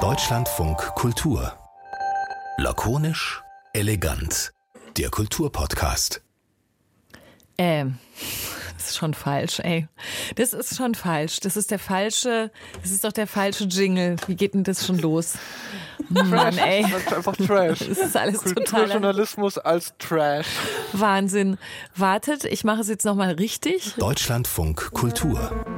Deutschlandfunk Kultur. Lakonisch, elegant. Der Kulturpodcast. Ähm, das ist schon falsch, ey. Das ist schon falsch. Das ist der falsche, das ist doch der falsche Jingle. Wie geht denn das schon los? Mann, ey. Das ist einfach Trash. Das ist alles total Kulturjournalismus als Trash. Wahnsinn. Wartet, ich mache es jetzt nochmal richtig. Deutschlandfunk Kultur.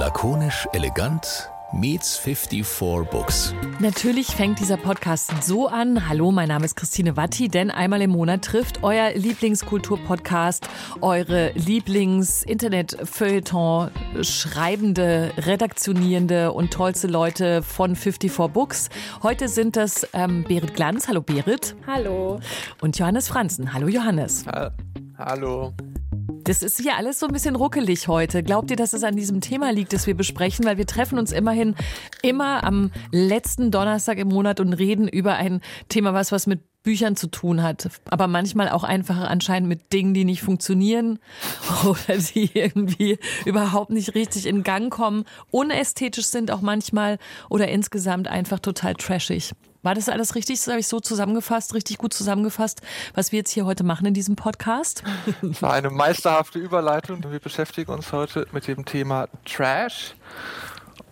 Lakonisch, elegant meets 54 Books. Natürlich fängt dieser Podcast so an. Hallo, mein Name ist Christine Watti, denn einmal im Monat trifft euer Lieblingskulturpodcast eure Lieblings-Internet-Feuilleton schreibende, redaktionierende und tollste Leute von 54 Books. Heute sind das ähm, Berit Glanz. Hallo Berit. Hallo. Und Johannes Franzen. Hallo Johannes. Ha Hallo. Das ist hier alles so ein bisschen ruckelig heute. Glaubt ihr, dass es an diesem Thema liegt, das wir besprechen? Weil wir treffen uns immerhin immer am letzten Donnerstag im Monat und reden über ein Thema, was was mit Büchern zu tun hat, aber manchmal auch einfach anscheinend mit Dingen, die nicht funktionieren oder die irgendwie überhaupt nicht richtig in Gang kommen, unästhetisch sind auch manchmal oder insgesamt einfach total trashig. War das alles richtig? Das habe ich so zusammengefasst, richtig gut zusammengefasst, was wir jetzt hier heute machen in diesem Podcast? War eine meisterhafte Überleitung. Wir beschäftigen uns heute mit dem Thema Trash.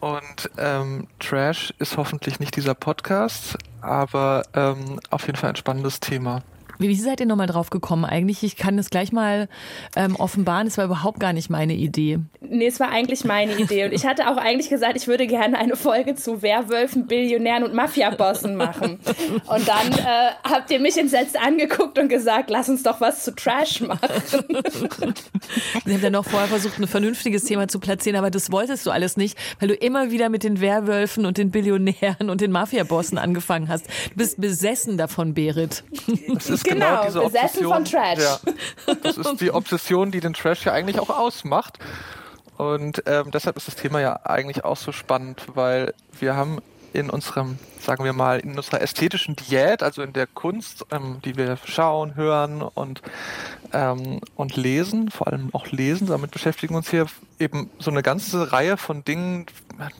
Und ähm, Trash ist hoffentlich nicht dieser Podcast, aber ähm, auf jeden Fall ein spannendes Thema. Wie seid ihr nochmal drauf gekommen eigentlich? Ich kann das gleich mal ähm, offenbaren. Es war überhaupt gar nicht meine Idee. Nee, es war eigentlich meine Idee. Und ich hatte auch eigentlich gesagt, ich würde gerne eine Folge zu Werwölfen, Billionären und Mafiabossen machen. Und dann äh, habt ihr mich entsetzt angeguckt und gesagt, lass uns doch was zu Trash machen. Sie haben ja noch vorher versucht, ein vernünftiges Thema zu platzieren, aber das wolltest du alles nicht, weil du immer wieder mit den Werwölfen und den Billionären und den Mafiabossen angefangen hast. Du bist besessen davon, Berit. Das ist Genau, genau, diese besessen Obsession. von Trash. Ja, das ist die Obsession, die den Trash ja eigentlich auch ausmacht. Und ähm, deshalb ist das Thema ja eigentlich auch so spannend, weil wir haben in unserem, sagen wir mal, in unserer ästhetischen Diät, also in der Kunst, ähm, die wir schauen, hören und, ähm, und lesen, vor allem auch lesen, damit beschäftigen wir uns hier eben so eine ganze Reihe von Dingen,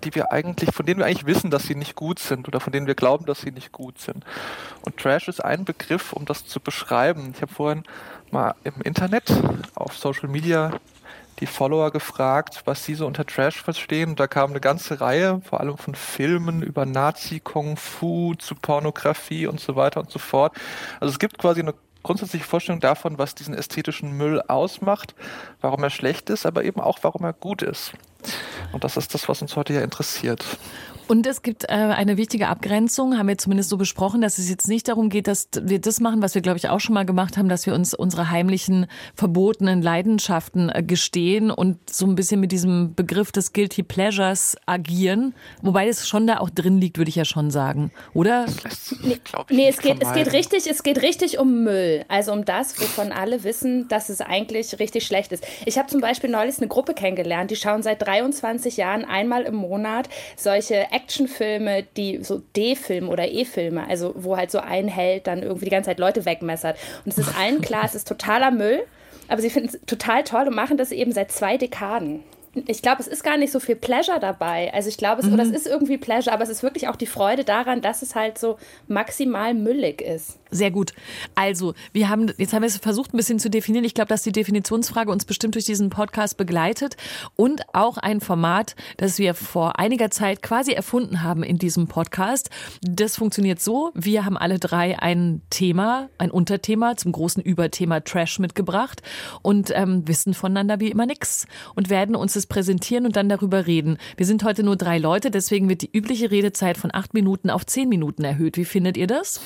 die wir eigentlich, von denen wir eigentlich wissen, dass sie nicht gut sind oder von denen wir glauben, dass sie nicht gut sind. Und Trash ist ein Begriff, um das zu beschreiben. Ich habe vorhin mal im Internet auf Social Media die Follower gefragt, was sie so unter Trash verstehen. Da kam eine ganze Reihe, vor allem von Filmen über Nazi, Kung Fu, zu Pornografie und so weiter und so fort. Also es gibt quasi eine grundsätzliche Vorstellung davon, was diesen ästhetischen Müll ausmacht, warum er schlecht ist, aber eben auch, warum er gut ist. Und das ist das, was uns heute ja interessiert. Und es gibt äh, eine wichtige Abgrenzung, haben wir zumindest so besprochen, dass es jetzt nicht darum geht, dass wir das machen, was wir, glaube ich, auch schon mal gemacht haben, dass wir uns unsere heimlichen, verbotenen Leidenschaften äh, gestehen und so ein bisschen mit diesem Begriff des Guilty Pleasures agieren. Wobei das schon da auch drin liegt, würde ich ja schon sagen. Oder? Nee, nee es, geht, es, geht richtig, es geht richtig um Müll. Also um das, wovon alle wissen, dass es eigentlich richtig schlecht ist. Ich habe zum Beispiel neulich eine Gruppe kennengelernt, die schauen seit 23 Jahren einmal im Monat solche Actionfilme, die so D-Filme oder E-Filme, also wo halt so ein Held dann irgendwie die ganze Zeit Leute wegmessert. Und es ist allen klar, es ist totaler Müll, aber sie finden es total toll und machen das eben seit zwei Dekaden. Ich glaube, es ist gar nicht so viel Pleasure dabei. Also ich glaube, es, oder es ist irgendwie Pleasure, aber es ist wirklich auch die Freude daran, dass es halt so maximal müllig ist. Sehr gut. Also, wir haben, jetzt haben wir es versucht, ein bisschen zu definieren. Ich glaube, dass die Definitionsfrage uns bestimmt durch diesen Podcast begleitet und auch ein Format, das wir vor einiger Zeit quasi erfunden haben in diesem Podcast. Das funktioniert so. Wir haben alle drei ein Thema, ein Unterthema zum großen Überthema Trash mitgebracht und ähm, wissen voneinander wie immer nix und werden uns das präsentieren und dann darüber reden. Wir sind heute nur drei Leute, deswegen wird die übliche Redezeit von acht Minuten auf zehn Minuten erhöht. Wie findet ihr das?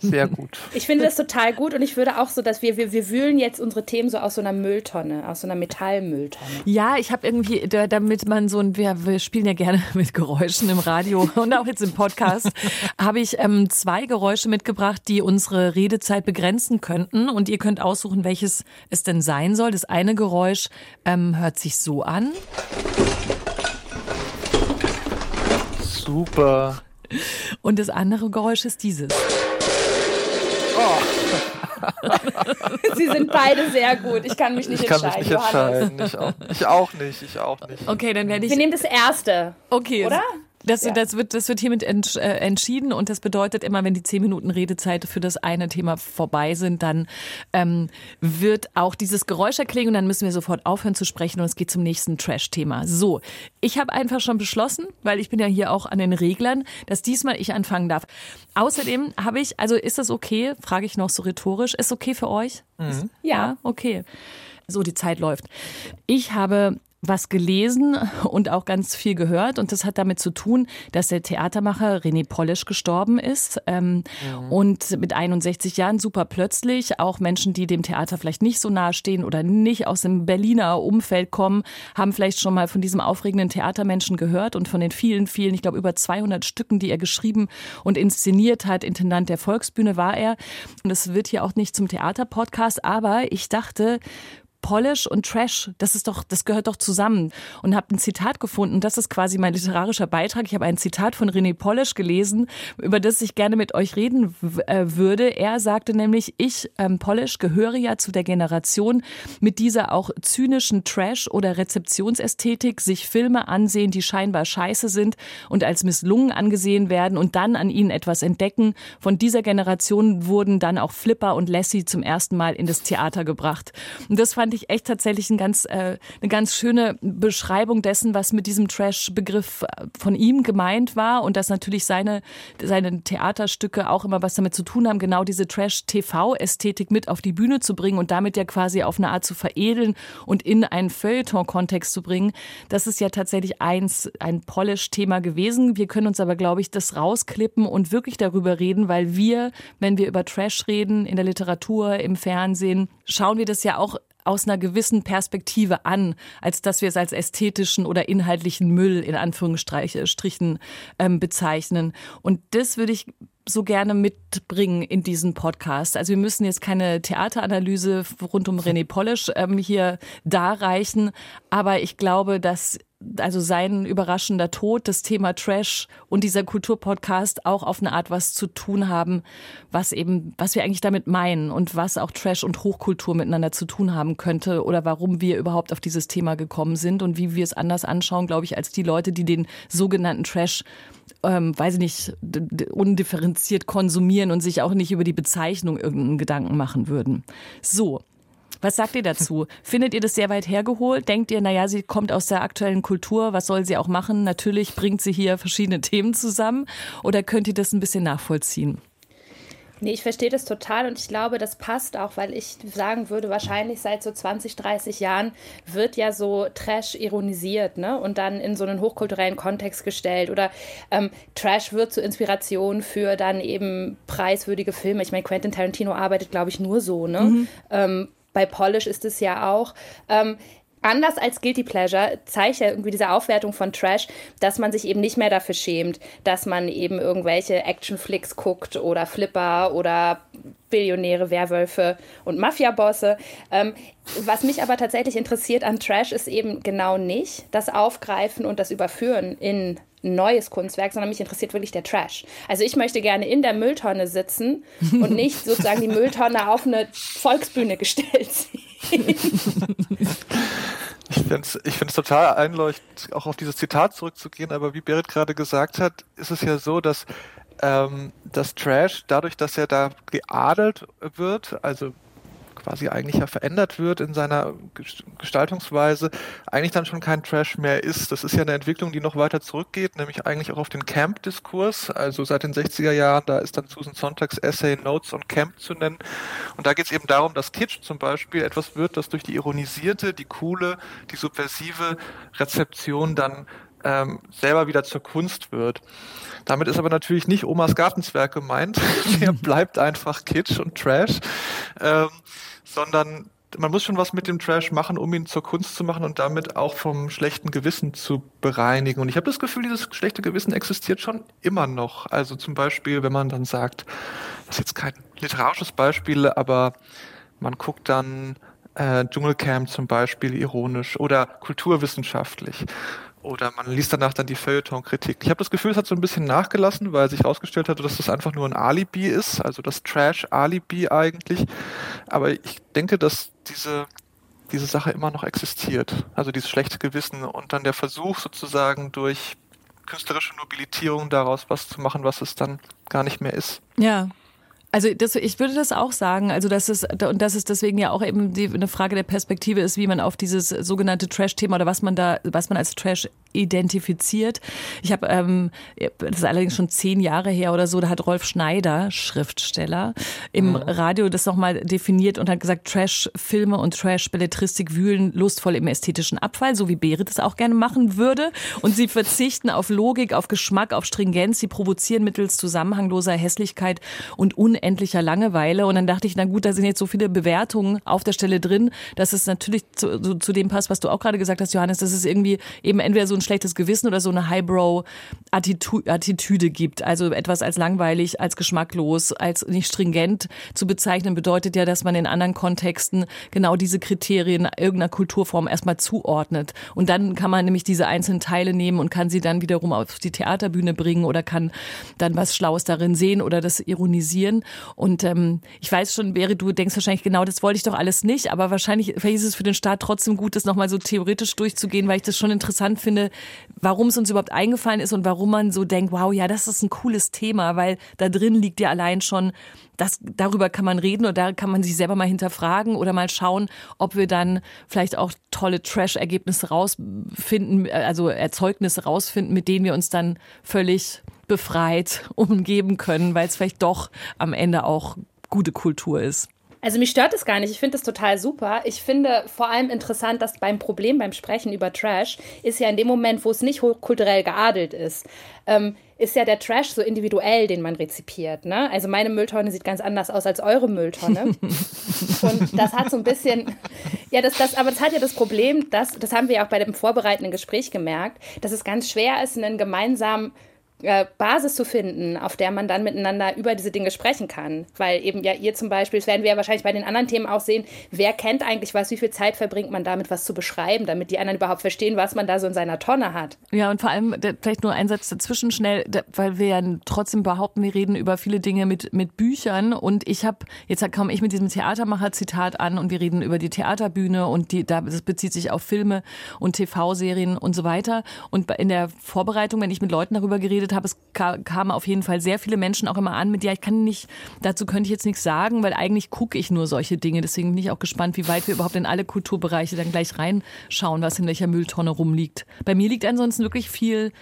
Sehr gut. Ich finde das total gut und ich würde auch so, dass wir, wir, wir wühlen jetzt unsere Themen so aus so einer Mülltonne, aus so einer Metallmülltonne. Ja, ich habe irgendwie, da- damit man so ein, wir, wir spielen ja gerne mit Geräuschen im Radio und auch jetzt im Podcast, habe ich ähm, zwei Geräusche mitgebracht, die unsere Redezeit begrenzen könnten. Und ihr könnt aussuchen, welches es denn sein soll. Das eine Geräusch ähm, hört sich so an. Super. Und das andere Geräusch ist dieses. Sie sind beide sehr gut. Ich kann mich nicht ich kann entscheiden. Mich nicht entscheiden. Ich auch, ich auch nicht. Ich auch nicht. Okay, dann werde ich. Wir nehmen das erste. Okay. Oder? Das, ja. das, wird, das wird hiermit ent, äh, entschieden und das bedeutet immer, wenn die zehn Minuten Redezeit für das eine Thema vorbei sind, dann ähm, wird auch dieses Geräusch erklingen und dann müssen wir sofort aufhören zu sprechen und es geht zum nächsten Trash-Thema. So, ich habe einfach schon beschlossen, weil ich bin ja hier auch an den Reglern, dass diesmal ich anfangen darf. Außerdem habe ich, also ist das okay, frage ich noch so rhetorisch, ist okay für euch? Mhm. Ja. ja, okay. So, die Zeit läuft. Ich habe was gelesen und auch ganz viel gehört. Und das hat damit zu tun, dass der Theatermacher René Polisch gestorben ist. Ähm, ja. Und mit 61 Jahren super plötzlich. Auch Menschen, die dem Theater vielleicht nicht so nahe stehen oder nicht aus dem Berliner Umfeld kommen, haben vielleicht schon mal von diesem aufregenden Theatermenschen gehört und von den vielen, vielen, ich glaube über 200 Stücken, die er geschrieben und inszeniert hat. Intendant der Volksbühne war er. Und es wird hier auch nicht zum Theaterpodcast, aber ich dachte, Polish und Trash, das ist doch, das gehört doch zusammen. Und habe ein Zitat gefunden. Das ist quasi mein literarischer Beitrag. Ich habe ein Zitat von René Polish gelesen, über das ich gerne mit euch reden äh, würde. Er sagte nämlich, ich, ähm, Polish, gehöre ja zu der Generation mit dieser auch zynischen Trash- oder Rezeptionsästhetik, sich Filme ansehen, die scheinbar scheiße sind und als misslungen angesehen werden und dann an ihnen etwas entdecken. Von dieser Generation wurden dann auch Flipper und Lassie zum ersten Mal in das Theater gebracht. Und das fand ich echt tatsächlich ein ganz, äh, eine ganz schöne Beschreibung dessen, was mit diesem Trash-Begriff äh, von ihm gemeint war und dass natürlich seine, seine Theaterstücke auch immer was damit zu tun haben, genau diese Trash-TV-Ästhetik mit auf die Bühne zu bringen und damit ja quasi auf eine Art zu veredeln und in einen Feuilleton-Kontext zu bringen. Das ist ja tatsächlich eins, ein Polish-Thema gewesen. Wir können uns aber, glaube ich, das rausklippen und wirklich darüber reden, weil wir, wenn wir über Trash reden, in der Literatur, im Fernsehen, schauen wir das ja auch aus einer gewissen Perspektive an, als dass wir es als ästhetischen oder inhaltlichen Müll in Anführungsstrichen ähm, bezeichnen. Und das würde ich so gerne mitbringen in diesen Podcast. Also wir müssen jetzt keine Theateranalyse rund um René Polish ähm, hier darreichen, aber ich glaube, dass also sein überraschender Tod, das Thema Trash und dieser Kulturpodcast auch auf eine Art was zu tun haben, was eben, was wir eigentlich damit meinen und was auch Trash und Hochkultur miteinander zu tun haben könnte oder warum wir überhaupt auf dieses Thema gekommen sind und wie wir es anders anschauen, glaube ich, als die Leute, die den sogenannten Trash ähm, weiß ich nicht, undifferenziert konsumieren und sich auch nicht über die Bezeichnung irgendeinen Gedanken machen würden. So, was sagt ihr dazu? Findet ihr das sehr weit hergeholt? Denkt ihr, naja, sie kommt aus der aktuellen Kultur, was soll sie auch machen? Natürlich bringt sie hier verschiedene Themen zusammen. Oder könnt ihr das ein bisschen nachvollziehen? Nee, ich verstehe das total und ich glaube, das passt auch, weil ich sagen würde, wahrscheinlich seit so 20, 30 Jahren wird ja so Trash ironisiert ne? und dann in so einen hochkulturellen Kontext gestellt oder ähm, Trash wird zur Inspiration für dann eben preiswürdige Filme. Ich meine, Quentin Tarantino arbeitet, glaube ich, nur so. Ne? Mhm. Ähm, bei Polish ist es ja auch. Ähm, anders als Guilty Pleasure zeigt ja irgendwie diese Aufwertung von Trash, dass man sich eben nicht mehr dafür schämt, dass man eben irgendwelche Actionflicks guckt oder Flipper oder Billionäre, Werwölfe und Mafiabosse. Ähm, was mich aber tatsächlich interessiert an Trash ist eben genau nicht das Aufgreifen und das Überführen in neues Kunstwerk, sondern mich interessiert wirklich der Trash. Also ich möchte gerne in der Mülltonne sitzen und nicht sozusagen die Mülltonne auf eine Volksbühne gestellt sehen. Ich finde es ich find's total einleuchtend, auch auf dieses Zitat zurückzugehen, aber wie Berit gerade gesagt hat, ist es ja so, dass ähm, das Trash, dadurch, dass er da geadelt wird, also quasi eigentlich ja verändert wird in seiner Gestaltungsweise, eigentlich dann schon kein Trash mehr ist. Das ist ja eine Entwicklung, die noch weiter zurückgeht, nämlich eigentlich auch auf den Camp-Diskurs. Also seit den 60er Jahren, da ist dann Susan Sonntags Essay Notes on Camp zu nennen. Und da geht es eben darum, dass Kitsch zum Beispiel etwas wird, das durch die ironisierte, die coole, die subversive Rezeption dann ähm, selber wieder zur Kunst wird. Damit ist aber natürlich nicht Omas Gartenzwerg gemeint. Der bleibt einfach Kitsch und Trash. Ähm, sondern man muss schon was mit dem Trash machen, um ihn zur Kunst zu machen und damit auch vom schlechten Gewissen zu bereinigen. Und ich habe das Gefühl, dieses schlechte Gewissen existiert schon immer noch. Also zum Beispiel, wenn man dann sagt, das ist jetzt kein literarisches Beispiel, aber man guckt dann äh, Dschungelcamp zum Beispiel ironisch oder kulturwissenschaftlich. Oder man liest danach dann die Feuilleton-Kritik. Ich habe das Gefühl, es hat so ein bisschen nachgelassen, weil sich herausgestellt hat, dass das einfach nur ein Alibi ist, also das Trash-Alibi eigentlich. Aber ich denke, dass diese, diese Sache immer noch existiert. Also dieses schlechte Gewissen und dann der Versuch sozusagen durch künstlerische Nobilitierung daraus was zu machen, was es dann gar nicht mehr ist. Ja, also das, ich würde das auch sagen, also dass es und dass es deswegen ja auch eben die, eine Frage der Perspektive ist, wie man auf dieses sogenannte Trash-Thema oder was man da, was man als Trash identifiziert. Ich habe, ähm, das ist allerdings schon zehn Jahre her oder so, da hat Rolf Schneider, Schriftsteller, im mhm. Radio das nochmal definiert und hat gesagt, Trash-Filme und Trash-Belletristik wühlen lustvoll im ästhetischen Abfall, so wie Berit es auch gerne machen würde. Und sie verzichten auf Logik, auf Geschmack, auf Stringenz, sie provozieren mittels zusammenhangloser Hässlichkeit und unendlicher Langeweile. Und dann dachte ich, na gut, da sind jetzt so viele Bewertungen auf der Stelle drin, dass es natürlich zu, zu, zu dem passt, was du auch gerade gesagt hast, Johannes, dass es irgendwie eben entweder so ein schlechtes Gewissen oder so eine Highbrow-Attitüde gibt. Also etwas als langweilig, als geschmacklos, als nicht stringent zu bezeichnen, bedeutet ja, dass man in anderen Kontexten genau diese Kriterien irgendeiner Kulturform erstmal zuordnet. Und dann kann man nämlich diese einzelnen Teile nehmen und kann sie dann wiederum auf die Theaterbühne bringen oder kann dann was Schlaues darin sehen oder das ironisieren. Und ähm, ich weiß schon, Beri, du denkst wahrscheinlich genau, das wollte ich doch alles nicht, aber wahrscheinlich ist es für den Staat trotzdem gut, das nochmal so theoretisch durchzugehen, weil ich das schon interessant finde, warum es uns überhaupt eingefallen ist und warum man so denkt, wow, ja, das ist ein cooles Thema, weil da drin liegt ja allein schon, das, darüber kann man reden oder da kann man sich selber mal hinterfragen oder mal schauen, ob wir dann vielleicht auch tolle Trash-Ergebnisse rausfinden, also Erzeugnisse rausfinden, mit denen wir uns dann völlig befreit umgeben können, weil es vielleicht doch am Ende auch gute Kultur ist. Also mich stört es gar nicht. Ich finde es total super. Ich finde vor allem interessant, dass beim Problem beim Sprechen über Trash ist ja in dem Moment, wo es nicht kulturell geadelt ist, ähm, ist ja der Trash so individuell, den man rezipiert. Ne? Also meine Mülltonne sieht ganz anders aus als eure Mülltonne. Und das hat so ein bisschen, ja, das, das, aber das hat ja das Problem, dass, das haben wir ja auch bei dem vorbereitenden Gespräch gemerkt, dass es ganz schwer ist, einen gemeinsamen äh, Basis zu finden, auf der man dann miteinander über diese Dinge sprechen kann. Weil eben ja ihr zum Beispiel, das werden wir ja wahrscheinlich bei den anderen Themen auch sehen, wer kennt eigentlich was, wie viel Zeit verbringt man damit, was zu beschreiben, damit die anderen überhaupt verstehen, was man da so in seiner Tonne hat. Ja, und vor allem vielleicht nur ein Satz dazwischen schnell, weil wir ja trotzdem behaupten, wir reden über viele Dinge mit, mit Büchern und ich habe, jetzt komme ich mit diesem Theatermacher-Zitat an und wir reden über die Theaterbühne und die, das bezieht sich auf Filme und TV-Serien und so weiter. Und in der Vorbereitung, wenn ich mit Leuten darüber geredet habe, es kamen auf jeden Fall sehr viele Menschen auch immer an mit, ja, ich kann nicht, dazu könnte ich jetzt nichts sagen, weil eigentlich gucke ich nur solche Dinge. Deswegen bin ich auch gespannt, wie weit wir überhaupt in alle Kulturbereiche dann gleich reinschauen, was in welcher Mülltonne rumliegt. Bei mir liegt ansonsten wirklich viel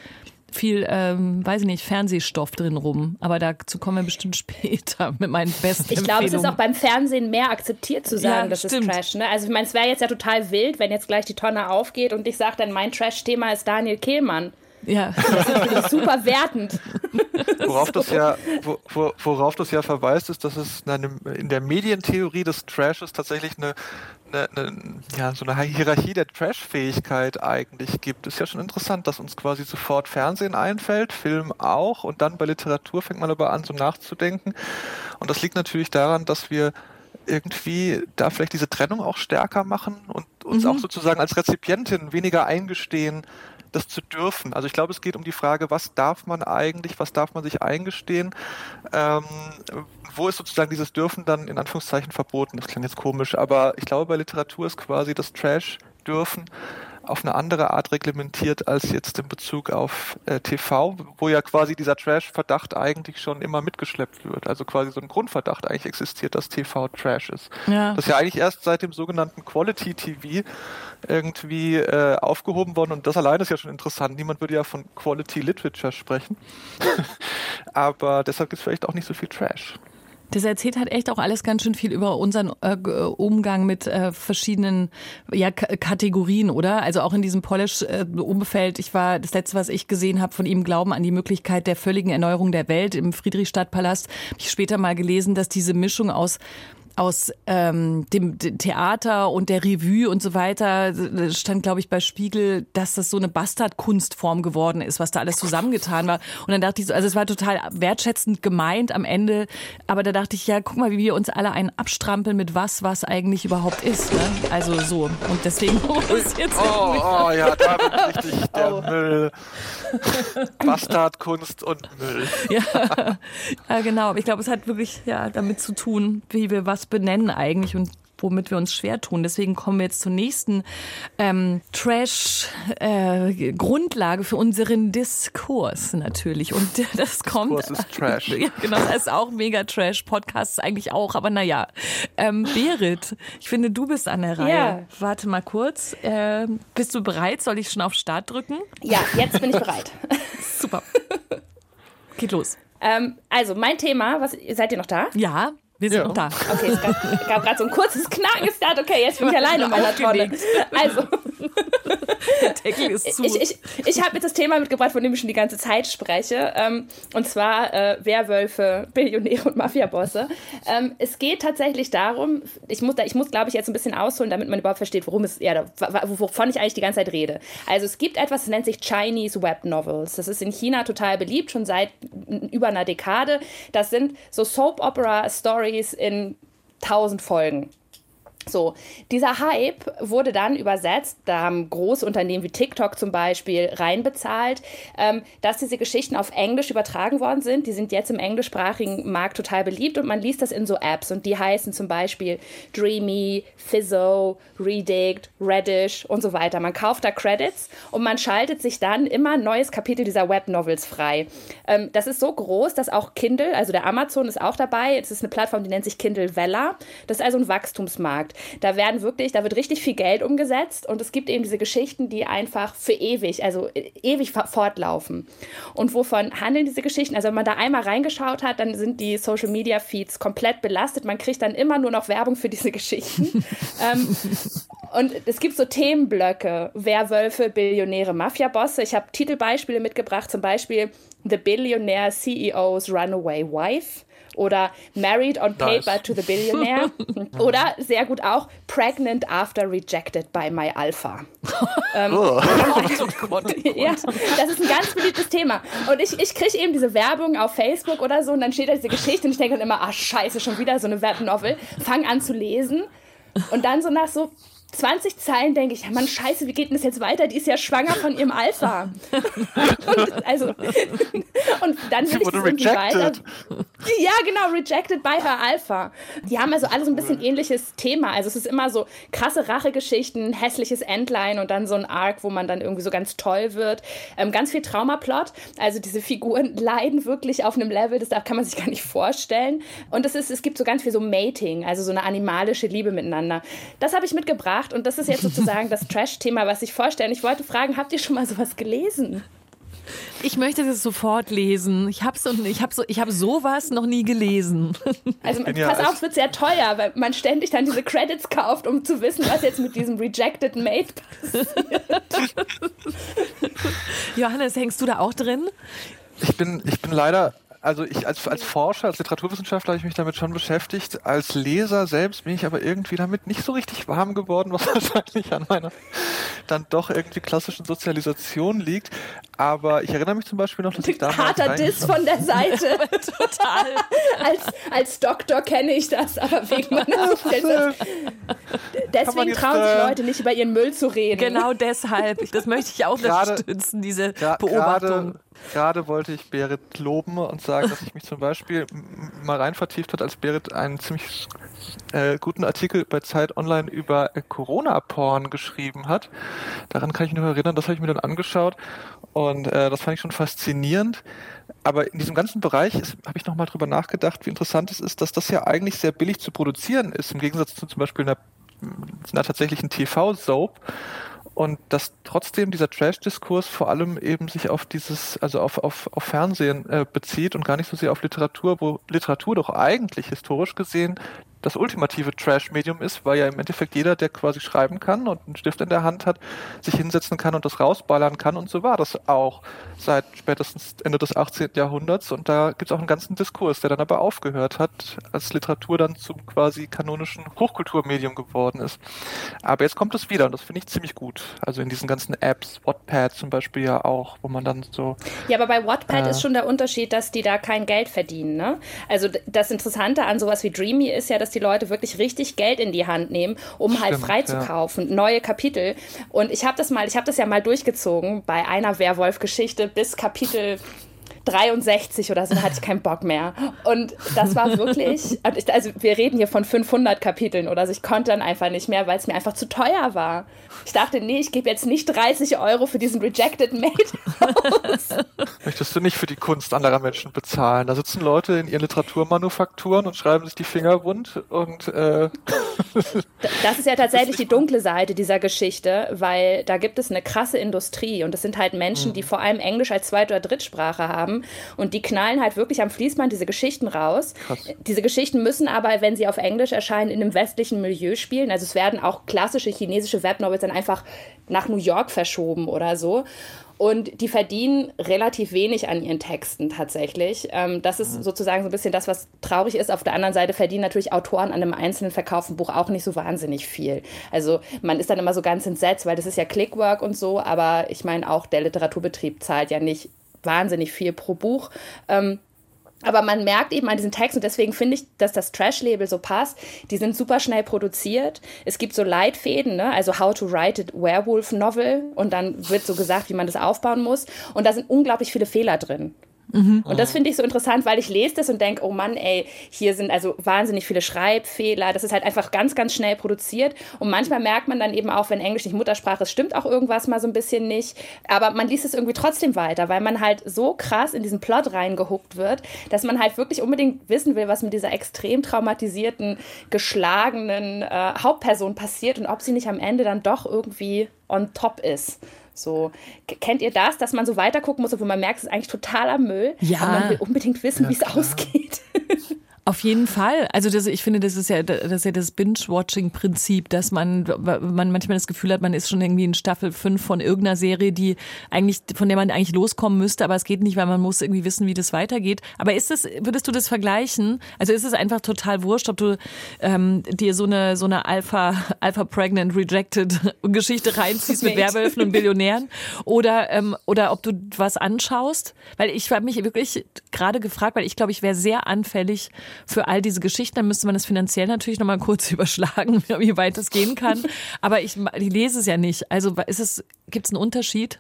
viel, ähm, weiß ich nicht, Fernsehstoff drin rum. Aber dazu kommen wir bestimmt später mit meinen besten Ich glaube, es ist auch beim Fernsehen mehr akzeptiert zu sagen, ja, das stimmt. ist Trash. Ne? Also ich meine, es wäre jetzt ja total wild, wenn jetzt gleich die Tonne aufgeht und ich sage dann, mein Trash-Thema ist Daniel Kehlmann. Ja. Das ist super wertend. Worauf das ja, wo, worauf das ja verweist, ist, dass es eine, in der Medientheorie des Trashes tatsächlich eine, eine, eine, ja, so eine Hierarchie der Trash-Fähigkeit eigentlich gibt. Ist ja schon interessant, dass uns quasi sofort Fernsehen einfällt, Film auch, und dann bei Literatur fängt man aber an, so nachzudenken. Und das liegt natürlich daran, dass wir irgendwie da vielleicht diese Trennung auch stärker machen und uns mhm. auch sozusagen als Rezipientin weniger eingestehen, das zu dürfen. Also ich glaube, es geht um die Frage, was darf man eigentlich, was darf man sich eingestehen, ähm, wo ist sozusagen dieses Dürfen dann in Anführungszeichen verboten. Das klingt jetzt komisch, aber ich glaube, bei Literatur ist quasi das Trash dürfen auf eine andere Art reglementiert als jetzt in Bezug auf äh, TV, wo ja quasi dieser Trash-Verdacht eigentlich schon immer mitgeschleppt wird. Also quasi so ein Grundverdacht eigentlich existiert, dass TV Trash ist. Ja. Das ist ja eigentlich erst seit dem sogenannten Quality TV irgendwie äh, aufgehoben worden und das allein ist ja schon interessant. Niemand würde ja von Quality Literature sprechen. Aber deshalb gibt es vielleicht auch nicht so viel Trash. Das erzählt halt echt auch alles ganz schön viel über unseren äh, Umgang mit äh, verschiedenen ja, Kategorien, oder? Also auch in diesem Polish-Umfeld. ich war das letzte, was ich gesehen habe von ihm, Glauben an die Möglichkeit der völligen Erneuerung der Welt im Friedrichstadtpalast. Habe ich später mal gelesen, dass diese Mischung aus aus ähm, dem Theater und der Revue und so weiter stand, glaube ich, bei Spiegel, dass das so eine Bastardkunstform geworden ist, was da alles zusammengetan war. Und dann dachte ich so, also es war total wertschätzend gemeint am Ende, aber da dachte ich, ja, guck mal, wie wir uns alle einen abstrampeln mit was, was eigentlich überhaupt ist. Ne? Also so. Und deswegen muss jetzt. Oh, oh, ja, da bin richtig der oh. Müll. Bastardkunst und Müll. ja, ja, genau. Ich glaube, es hat wirklich ja damit zu tun, wie wir was benennen eigentlich und womit wir uns schwer tun. Deswegen kommen wir jetzt zur nächsten ähm, Trash-Grundlage äh, für unseren Diskurs natürlich. Und das kommt. Diskurs ist Trash. Ja, genau, das ist auch mega Trash. Podcasts eigentlich auch, aber naja. Ähm, Berit, ich finde, du bist an der Reihe. Ja. Warte mal kurz. Äh, bist du bereit? Soll ich schon auf Start drücken? Ja, jetzt bin ich bereit. Super. Geht los. Ähm, also, mein Thema, was, seid ihr noch da? Ja. Wir sind ja. da. Okay, es gab, gab gerade so ein kurzes Knacken. Es dachte, okay, jetzt bin ich alleine in meiner Tonne. Also, der Deckel ist zu. Ich, ich, ich habe jetzt das Thema mitgebracht, von dem ich schon die ganze Zeit spreche. Ähm, und zwar äh, Werwölfe, Billionäre und Mafiabosse. Ähm, es geht tatsächlich darum, ich muss, ich muss glaube ich, jetzt ein bisschen ausholen, damit man überhaupt versteht, worum es, ja, wovon ich eigentlich die ganze Zeit rede. Also es gibt etwas, das nennt sich Chinese Web Novels. Das ist in China total beliebt, schon seit über einer Dekade. Das sind so Soap Opera Stories in tausend Folgen. So, dieser Hype wurde dann übersetzt, da haben große Unternehmen wie TikTok zum Beispiel reinbezahlt, ähm, dass diese Geschichten auf Englisch übertragen worden sind. Die sind jetzt im englischsprachigen Markt total beliebt und man liest das in so Apps und die heißen zum Beispiel Dreamy, Fizzo, Redict, Reddish und so weiter. Man kauft da Credits und man schaltet sich dann immer ein neues Kapitel dieser Webnovels frei. Ähm, das ist so groß, dass auch Kindle, also der Amazon ist auch dabei. Es ist eine Plattform, die nennt sich Kindle Vella. Das ist also ein Wachstumsmarkt. Da werden wirklich, da wird richtig viel Geld umgesetzt und es gibt eben diese Geschichten, die einfach für ewig, also ewig fortlaufen. Und wovon handeln diese Geschichten? Also wenn man da einmal reingeschaut hat, dann sind die Social Media Feeds komplett belastet. Man kriegt dann immer nur noch Werbung für diese Geschichten. ähm, und es gibt so Themenblöcke, Werwölfe, Billionäre, Mafiabosse. Ich habe Titelbeispiele mitgebracht, zum Beispiel The Billionaire CEO's Runaway Wife oder Married on Paper nice. to the Billionaire oder sehr gut auch Pregnant After Rejected by My Alpha. ähm, oh. oh Gott, ja, das ist ein ganz beliebtes Thema. Und ich, ich kriege eben diese Werbung auf Facebook oder so und dann steht da diese Geschichte und ich denke dann immer, ah scheiße, schon wieder so eine Webnovel. Fang an zu lesen und dann so nach so 20 Zeilen denke ich, ja Mann, scheiße, wie geht denn das jetzt weiter? Die ist ja schwanger von ihrem Alpha. und, also, und dann will ich das irgendwie weiter. Ja, genau, rejected by her Alpha. Die haben also alle so ein bisschen ähnliches Thema. Also es ist immer so krasse Rachegeschichten, hässliches Endline und dann so ein Arc, wo man dann irgendwie so ganz toll wird. Ähm, ganz viel Traumaplot. Also diese Figuren leiden wirklich auf einem Level, das kann man sich gar nicht vorstellen. Und es, ist, es gibt so ganz viel so Mating, also so eine animalische Liebe miteinander. Das habe ich mitgebracht gemacht und das ist jetzt sozusagen das Trash-Thema, was ich vorstelle. Ich wollte fragen, habt ihr schon mal sowas gelesen? Ich möchte das sofort lesen. Ich habe so, hab so, hab sowas noch nie gelesen. Also pass auf, es wird sehr teuer, weil man ständig dann diese Credits kauft, um zu wissen, was jetzt mit diesem Rejected Mate passiert. Johannes, hängst du da auch drin? Ich bin, ich bin leider also ich als, als Forscher, als Literaturwissenschaftler habe ich mich damit schon beschäftigt. Als Leser selbst bin ich aber irgendwie damit nicht so richtig warm geworden, was wahrscheinlich an meiner dann doch irgendwie klassischen Sozialisation liegt. Aber ich erinnere mich zum Beispiel noch, dass ich damals... Harter Diss von der Seite. Total. als, als Doktor kenne ich das, aber wegen meiner Sozialisation... Deswegen trauen sich äh, Leute nicht über ihren Müll zu reden. Genau deshalb. Das möchte ich auch grade, unterstützen, diese Beobachtung. Gerade wollte ich Berit loben und sagen, dass ich mich zum Beispiel mal rein vertieft hat, als Berit einen ziemlich äh, guten Artikel bei Zeit Online über äh, Corona-Porn geschrieben hat. Daran kann ich nur erinnern, das habe ich mir dann angeschaut und äh, das fand ich schon faszinierend. Aber in diesem ganzen Bereich habe ich nochmal drüber nachgedacht, wie interessant es ist, dass das ja eigentlich sehr billig zu produzieren ist, im Gegensatz zu zum Beispiel einer, einer tatsächlichen TV-Soap und dass trotzdem dieser Trash-Diskurs vor allem eben sich auf dieses, also auf, auf, auf Fernsehen äh, bezieht und gar nicht so sehr auf Literatur, wo Literatur doch eigentlich historisch gesehen das ultimative Trash-Medium ist, weil ja im Endeffekt jeder, der quasi schreiben kann und einen Stift in der Hand hat, sich hinsetzen kann und das rausballern kann. Und so war das auch seit spätestens Ende des 18. Jahrhunderts. Und da gibt es auch einen ganzen Diskurs, der dann aber aufgehört hat, als Literatur dann zum quasi kanonischen Hochkulturmedium geworden ist. Aber jetzt kommt es wieder und das finde ich ziemlich gut. Also in diesen ganzen Apps, Wattpad zum Beispiel ja auch, wo man dann so. Ja, aber bei Wattpad äh, ist schon der Unterschied, dass die da kein Geld verdienen. Ne? Also das Interessante an sowas wie Dreamy ist ja, dass die Leute wirklich richtig Geld in die Hand nehmen, um halt Stimmt, halt freizukaufen, ja. neue Kapitel. Und ich habe das mal, ich habe das ja mal durchgezogen bei einer Werwolf-Geschichte bis Kapitel 63 oder so, hatte ich keinen Bock mehr. Und das war wirklich, also wir reden hier von 500 Kapiteln oder so, ich konnte dann einfach nicht mehr, weil es mir einfach zu teuer war. Ich dachte, nee, ich gebe jetzt nicht 30 Euro für diesen Rejected Mate aus. Möchtest du nicht für die Kunst anderer Menschen bezahlen? Da sitzen Leute in ihren Literaturmanufakturen und schreiben sich die Finger wund und äh Das ist ja tatsächlich die dunkle Seite dieser Geschichte, weil da gibt es eine krasse Industrie und das sind halt Menschen, mhm. die vor allem Englisch als Zweit- oder Drittsprache haben haben. Und die knallen halt wirklich am Fließband diese Geschichten raus. Krass. Diese Geschichten müssen aber, wenn sie auf Englisch erscheinen, in einem westlichen Milieu spielen. Also es werden auch klassische chinesische Webnovels dann einfach nach New York verschoben oder so. Und die verdienen relativ wenig an ihren Texten tatsächlich. Ähm, das ist mhm. sozusagen so ein bisschen das, was traurig ist. Auf der anderen Seite verdienen natürlich Autoren an einem einzelnen verkauften Buch auch nicht so wahnsinnig viel. Also man ist dann immer so ganz entsetzt, weil das ist ja Clickwork und so, aber ich meine auch der Literaturbetrieb zahlt ja nicht wahnsinnig viel pro Buch. Ähm, aber man merkt eben an diesen Texten, und deswegen finde ich, dass das Trash-Label so passt. Die sind super schnell produziert. Es gibt so Leitfäden, ne? also How to Write a Werewolf Novel. Und dann wird so gesagt, wie man das aufbauen muss. Und da sind unglaublich viele Fehler drin. Mhm. Und das finde ich so interessant, weil ich lese das und denke, oh Mann, ey, hier sind also wahnsinnig viele Schreibfehler. Das ist halt einfach ganz, ganz schnell produziert. Und manchmal merkt man dann eben auch, wenn Englisch nicht Muttersprache ist, stimmt auch irgendwas mal so ein bisschen nicht. Aber man liest es irgendwie trotzdem weiter, weil man halt so krass in diesen Plot reingehuckt wird, dass man halt wirklich unbedingt wissen will, was mit dieser extrem traumatisierten, geschlagenen äh, Hauptperson passiert und ob sie nicht am Ende dann doch irgendwie on top ist. So, kennt ihr das, dass man so weitergucken muss, obwohl man merkt, es ist eigentlich totaler Müll, ja. aber man will unbedingt wissen, ja, wie es ausgeht. Auf jeden Fall. Also das, ich finde, das ist ja das, ist ja das Binge-Watching-Prinzip, dass man, man manchmal das Gefühl hat, man ist schon irgendwie in Staffel 5 von irgendeiner Serie, die eigentlich, von der man eigentlich loskommen müsste, aber es geht nicht, weil man muss irgendwie wissen, wie das weitergeht. Aber ist das, würdest du das vergleichen? Also ist es einfach total wurscht, ob du ähm, dir so eine so eine Alpha, Alpha Pregnant Rejected Geschichte reinziehst mit Werwölfen und Billionären oder, ähm, oder ob du was anschaust? Weil ich habe mich wirklich gerade gefragt, weil ich glaube, ich wäre sehr anfällig für all diese Geschichten. Dann müsste man es finanziell natürlich nochmal kurz überschlagen, wie weit das gehen kann. Aber ich, ich lese es ja nicht. Also ist es, gibt es einen Unterschied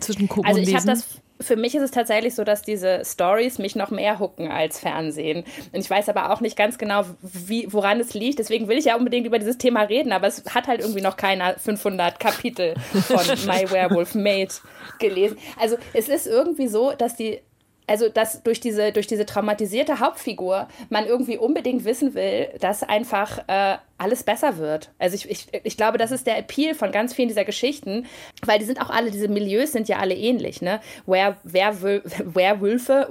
zwischen Gucken also und Lesen? Also ich habe das für mich ist es tatsächlich so, dass diese Stories mich noch mehr hucken als Fernsehen. Und ich weiß aber auch nicht ganz genau, wie, woran es liegt. Deswegen will ich ja unbedingt über dieses Thema reden, aber es hat halt irgendwie noch keiner 500 Kapitel von My Werewolf Mate gelesen. Also es ist irgendwie so, dass die also dass durch diese, durch diese traumatisierte Hauptfigur man irgendwie unbedingt wissen will, dass einfach äh, alles besser wird. Also ich, ich, ich glaube, das ist der Appeal von ganz vielen dieser Geschichten, weil die sind auch alle, diese Milieus sind ja alle ähnlich, ne? Wer, wer, Werwölfe,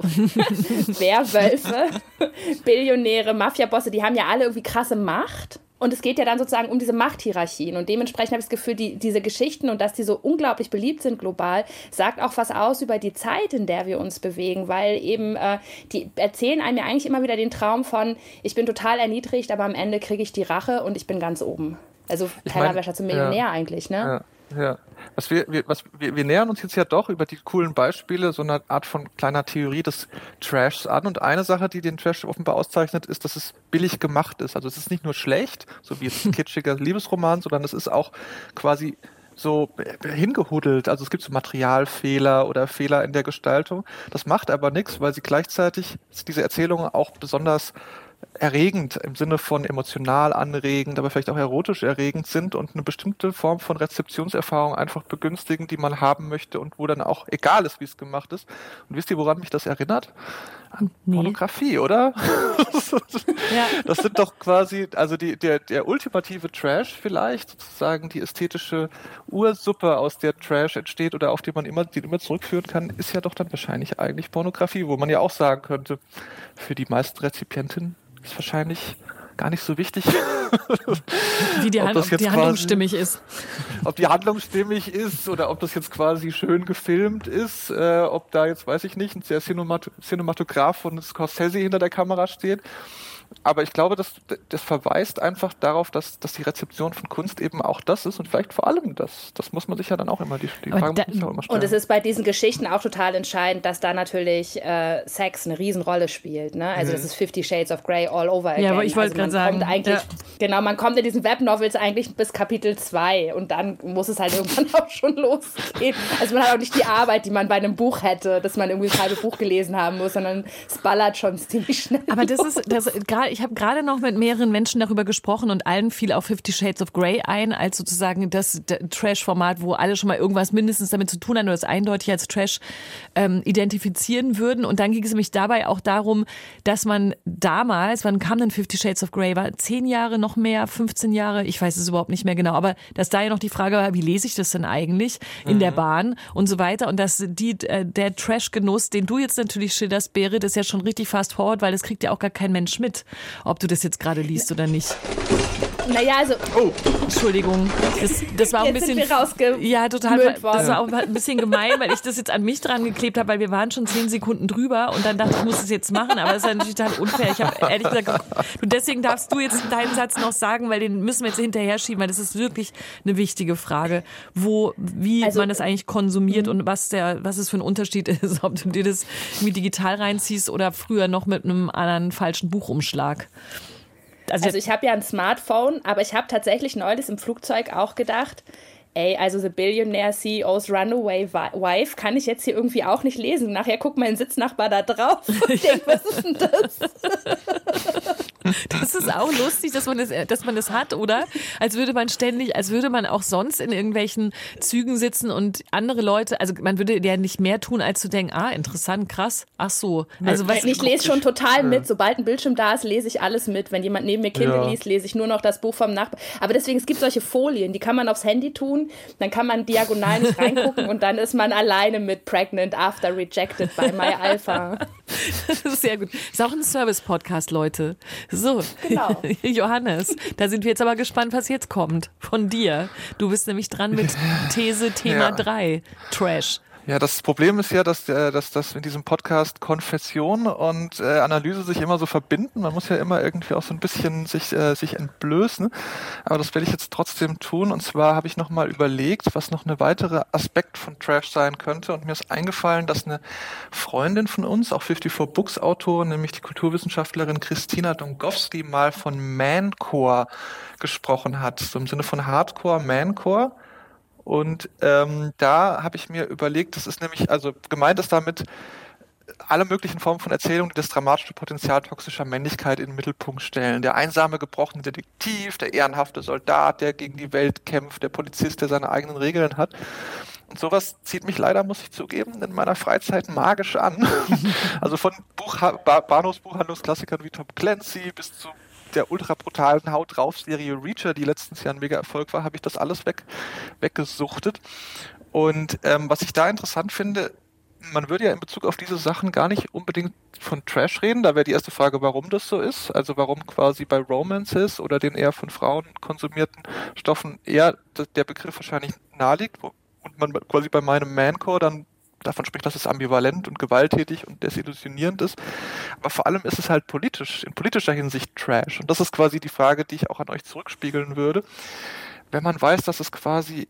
Werwölfe, Billionäre, Mafiabosse, die haben ja alle irgendwie krasse Macht und es geht ja dann sozusagen um diese Machthierarchien. Und dementsprechend habe ich das Gefühl, die, diese Geschichten und dass die so unglaublich beliebt sind global, sagt auch was aus über die Zeit, in der wir uns bewegen. Weil eben, äh, die erzählen einem ja eigentlich immer wieder den Traum von, ich bin total erniedrigt, aber am Ende kriege ich die Rache und ich bin ganz oben. Also Tellerwäscher zum Millionär ja, eigentlich, ne? Ja. Ja, was wir, wir, was, wir, wir nähern uns jetzt ja doch über die coolen Beispiele so eine Art von kleiner Theorie des Trashs an. Und eine Sache, die den Trash offenbar auszeichnet, ist, dass es billig gemacht ist. Also es ist nicht nur schlecht, so wie jetzt ein kitschiger Liebesroman, sondern es ist auch quasi so hingehudelt. Also es gibt so Materialfehler oder Fehler in der Gestaltung. Das macht aber nichts, weil sie gleichzeitig diese Erzählungen auch besonders erregend im Sinne von emotional anregend, aber vielleicht auch erotisch erregend sind und eine bestimmte Form von Rezeptionserfahrung einfach begünstigen, die man haben möchte und wo dann auch egal ist, wie es gemacht ist. Und wisst ihr, woran mich das erinnert? An nee. Pornografie, oder? ja. Das sind doch quasi, also die, der, der ultimative Trash vielleicht, sozusagen die ästhetische Ursuppe, aus der Trash entsteht oder auf die man immer, die immer zurückführen kann, ist ja doch dann wahrscheinlich eigentlich Pornografie, wo man ja auch sagen könnte, für die meisten Rezipientinnen ist wahrscheinlich gar nicht so wichtig. Wie die, Hand, ob die Handlung quasi, stimmig ist. Ob die Handlung stimmig ist oder ob das jetzt quasi schön gefilmt ist, äh, ob da jetzt, weiß ich nicht, ein sehr Cinematograph von Scorsese hinter der Kamera steht aber ich glaube, das, das verweist einfach darauf, dass, dass die Rezeption von Kunst eben auch das ist und vielleicht vor allem das. Das muss man sich ja dann auch immer, die, die Frage da, muss auch immer stellen. Und es ist bei diesen Geschichten auch total entscheidend, dass da natürlich äh, Sex eine Riesenrolle spielt. Ne? Also mhm. das ist Fifty Shades of Grey all over again. Ja, aber ich wollte also gerade sagen. Eigentlich, ja. Genau, man kommt in diesen Webnovels eigentlich bis Kapitel 2 und dann muss es halt irgendwann auch schon losgehen. Also man hat auch nicht die Arbeit, die man bei einem Buch hätte, dass man irgendwie ein halbes Buch gelesen haben muss, sondern es ballert schon ziemlich schnell. Aber das ist, das, gerade ich habe gerade noch mit mehreren Menschen darüber gesprochen und allen fiel auch Fifty Shades of Grey ein, als sozusagen das Trash-Format, wo alle schon mal irgendwas mindestens damit zu tun haben oder es eindeutig als Trash ähm, identifizieren würden. Und dann ging es nämlich dabei auch darum, dass man damals, wann kam denn Fifty Shades of Grey? War zehn Jahre noch mehr, 15 Jahre? Ich weiß es überhaupt nicht mehr genau. Aber dass da ja noch die Frage war, wie lese ich das denn eigentlich in mhm. der Bahn und so weiter. Und dass die, äh, der Trash-Genuss, den du jetzt natürlich schilderst, Berit, ist ja schon richtig fast forward, weil das kriegt ja auch gar kein Mensch mit ob du das jetzt gerade liest oder nicht. Naja, also. Oh. Entschuldigung. Das, das war ein bisschen. ja, total. Das war auch ein bisschen gemein, weil ich das jetzt an mich dran geklebt habe, weil wir waren schon zehn Sekunden drüber und dann dachte ich, ich muss es jetzt machen, aber das ist natürlich total unfair. Ich habe ehrlich gesagt, und deswegen darfst du jetzt deinen Satz noch sagen, weil den müssen wir jetzt hinterher schieben, weil das ist wirklich eine wichtige Frage, wo, wie also, man das eigentlich konsumiert und was der, was es für ein Unterschied ist, ob du dir das irgendwie digital reinziehst oder früher noch mit einem anderen falschen Buchumschlag. Also, also ich habe ja ein Smartphone, aber ich habe tatsächlich neulich im Flugzeug auch gedacht, ey, also The Billionaire CEO's Runaway Wife kann ich jetzt hier irgendwie auch nicht lesen. Nachher guckt mein Sitznachbar da drauf und denkt, was ist denn das? Das ist auch lustig, dass man das, dass man das hat, oder? Als würde man ständig, als würde man auch sonst in irgendwelchen Zügen sitzen und andere Leute, also man würde ja nicht mehr tun, als zu denken, ah, interessant, krass, ach so. Also was, ich lese schon total mit. Sobald ein Bildschirm da ist, lese ich alles mit. Wenn jemand neben mir Kindle ja. liest, lese ich nur noch das Buch vom Nachbarn. Aber deswegen, es gibt solche Folien, die kann man aufs Handy tun, dann kann man diagonal nicht reingucken und dann ist man alleine mit Pregnant After Rejected bei My Alpha. Das ist sehr gut. Ist auch ein Service-Podcast, Leute. So, genau. Johannes, da sind wir jetzt aber gespannt, was jetzt kommt von dir. Du bist nämlich dran mit These Thema 3, ja. Trash. Ja, das Problem ist ja, dass, äh, dass, dass in diesem Podcast Konfession und äh, Analyse sich immer so verbinden. Man muss ja immer irgendwie auch so ein bisschen sich, äh, sich entblößen. Aber das werde ich jetzt trotzdem tun. Und zwar habe ich nochmal überlegt, was noch eine weitere Aspekt von Trash sein könnte. Und mir ist eingefallen, dass eine Freundin von uns, auch 54 Books Autorin, nämlich die Kulturwissenschaftlerin Christina Dongowski, mal von Mancore gesprochen hat. So im Sinne von Hardcore, Mancore. Und ähm, da habe ich mir überlegt, das ist nämlich, also gemeint ist damit alle möglichen Formen von Erzählungen, die das dramatische Potenzial toxischer Männlichkeit in den Mittelpunkt stellen. Der einsame, gebrochene Detektiv, der ehrenhafte Soldat, der gegen die Welt kämpft, der Polizist, der seine eigenen Regeln hat. Und sowas zieht mich leider, muss ich zugeben, in meiner Freizeit magisch an. also von Buch Bahnhofsbuchhandlungsklassikern wie Tom Clancy bis zu der ultra brutalen Haut drauf Serie Reacher, die letztens Jahr ein mega Erfolg war, habe ich das alles weg, weggesuchtet. Und ähm, was ich da interessant finde, man würde ja in Bezug auf diese Sachen gar nicht unbedingt von Trash reden. Da wäre die erste Frage, warum das so ist. Also warum quasi bei Romances oder den eher von Frauen konsumierten Stoffen eher der Begriff wahrscheinlich naheliegt. Und man quasi bei meinem Mancore dann davon spricht, dass es ambivalent und gewalttätig und desillusionierend ist. Aber vor allem ist es halt politisch, in politischer Hinsicht Trash. Und das ist quasi die Frage, die ich auch an euch zurückspiegeln würde. Wenn man weiß, dass es quasi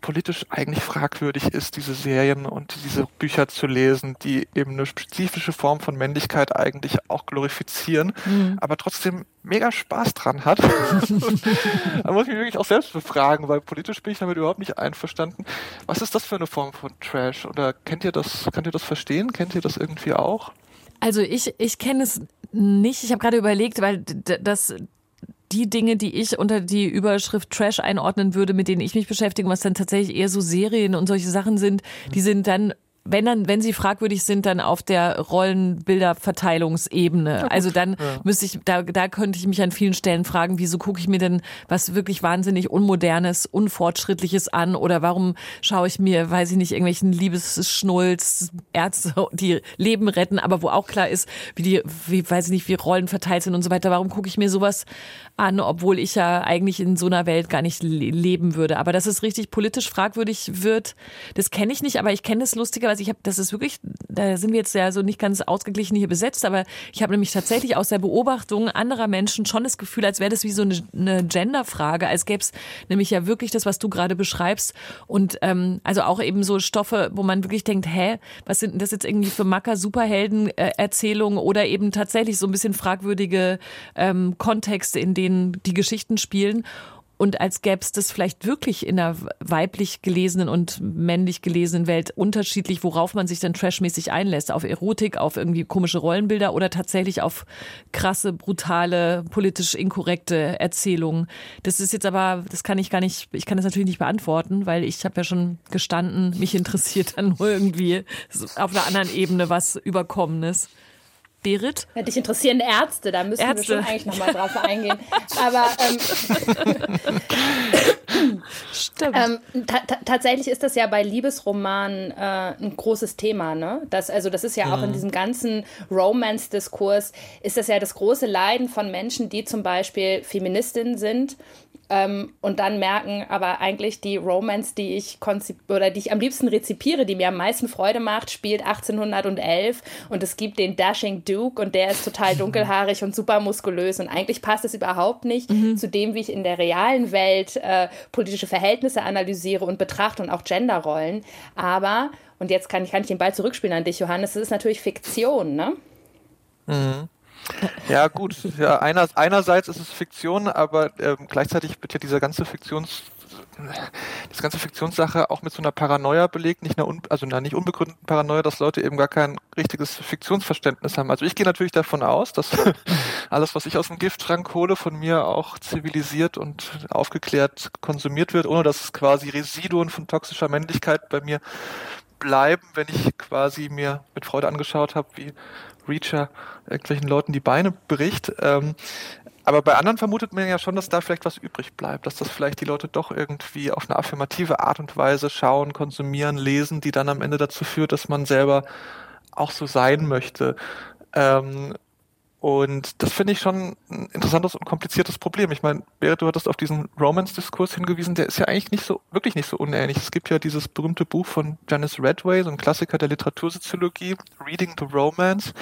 politisch eigentlich fragwürdig ist, diese Serien und diese Bücher zu lesen, die eben eine spezifische Form von Männlichkeit eigentlich auch glorifizieren, mhm. aber trotzdem mega Spaß dran hat. da muss ich mich wirklich auch selbst befragen, weil politisch bin ich damit überhaupt nicht einverstanden. Was ist das für eine Form von Trash? Oder kennt ihr das, könnt ihr das verstehen? Kennt ihr das irgendwie auch? Also ich, ich kenne es nicht. Ich habe gerade überlegt, weil das die Dinge, die ich unter die Überschrift Trash einordnen würde, mit denen ich mich beschäftige, was dann tatsächlich eher so Serien und solche Sachen sind, die sind dann wenn dann, wenn sie fragwürdig sind, dann auf der Rollenbilderverteilungsebene. Also dann ja. müsste ich, da, da könnte ich mich an vielen Stellen fragen, wieso gucke ich mir denn was wirklich wahnsinnig Unmodernes, Unfortschrittliches an oder warum schaue ich mir, weiß ich nicht, irgendwelchen Liebesschnulz, Ärzte, die Leben retten, aber wo auch klar ist, wie die, wie, weiß ich nicht, wie Rollen verteilt sind und so weiter. Warum gucke ich mir sowas an, obwohl ich ja eigentlich in so einer Welt gar nicht leben würde? Aber dass es richtig politisch fragwürdig wird, das kenne ich nicht, aber ich kenne das lustigerweise. Ich habe, das ist wirklich, da sind wir jetzt ja so nicht ganz ausgeglichen hier besetzt, aber ich habe nämlich tatsächlich aus der Beobachtung anderer Menschen schon das Gefühl, als wäre das wie so eine, eine Genderfrage, als gäbe es nämlich ja wirklich das, was du gerade beschreibst und ähm, also auch eben so Stoffe, wo man wirklich denkt, hä, was sind das jetzt irgendwie für Macker Superhelden-Erzählungen oder eben tatsächlich so ein bisschen fragwürdige ähm, Kontexte, in denen die Geschichten spielen. Und als gäbe es das vielleicht wirklich in der weiblich gelesenen und männlich gelesenen Welt unterschiedlich, worauf man sich dann trashmäßig einlässt. Auf Erotik, auf irgendwie komische Rollenbilder oder tatsächlich auf krasse, brutale, politisch inkorrekte Erzählungen. Das ist jetzt aber, das kann ich gar nicht, ich kann das natürlich nicht beantworten, weil ich habe ja schon gestanden, mich interessiert dann nur irgendwie auf einer anderen Ebene was Überkommenes. Berit? Ja, dich interessieren Ärzte, da müssen Ärzte. wir schon eigentlich nochmal drauf eingehen. Aber ähm, Stimmt. Ähm, tatsächlich ist das ja bei Liebesromanen äh, ein großes Thema. Ne? Das, also das ist ja auch in mhm. diesem ganzen Romance-Diskurs, ist das ja das große Leiden von Menschen, die zum Beispiel Feministinnen sind ähm, und dann merken, aber eigentlich die Romance, die ich oder die ich am liebsten rezipiere, die mir am meisten Freude macht, spielt 1811 und es gibt den Dashing Duke und der ist total dunkelhaarig und super muskulös und eigentlich passt es überhaupt nicht mhm. zu dem, wie ich in der realen Welt äh, politische Verhältnisse analysiere und betrachte und auch Genderrollen. Aber, und jetzt kann ich, kann ich den Ball zurückspielen an dich, Johannes, es ist natürlich Fiktion, ne? Mhm. Ja, gut. Ja, einer, einerseits ist es Fiktion, aber ähm, gleichzeitig wird ja dieser ganze Fiktions diese ganze Fiktionssache auch mit so einer Paranoia belegt, nicht einer, also einer nicht unbegründeten Paranoia, dass Leute eben gar kein richtiges Fiktionsverständnis haben. Also ich gehe natürlich davon aus, dass alles, was ich aus dem Giftschrank hole, von mir auch zivilisiert und aufgeklärt konsumiert wird, ohne dass es quasi Residuen von toxischer Männlichkeit bei mir bleiben, wenn ich quasi mir mit Freude angeschaut habe, wie Reacher irgendwelchen Leuten die Beine bricht. Ähm, aber bei anderen vermutet man ja schon, dass da vielleicht was übrig bleibt, dass das vielleicht die Leute doch irgendwie auf eine affirmative Art und Weise schauen, konsumieren, lesen, die dann am Ende dazu führt, dass man selber auch so sein möchte. Ähm, und das finde ich schon ein interessantes und kompliziertes Problem. Ich meine, Berit, du hattest auf diesen Romance-Diskurs hingewiesen, der ist ja eigentlich nicht so, wirklich nicht so unähnlich. Es gibt ja dieses berühmte Buch von Janice Redway, so ein Klassiker der Literatursoziologie, Reading the Romance.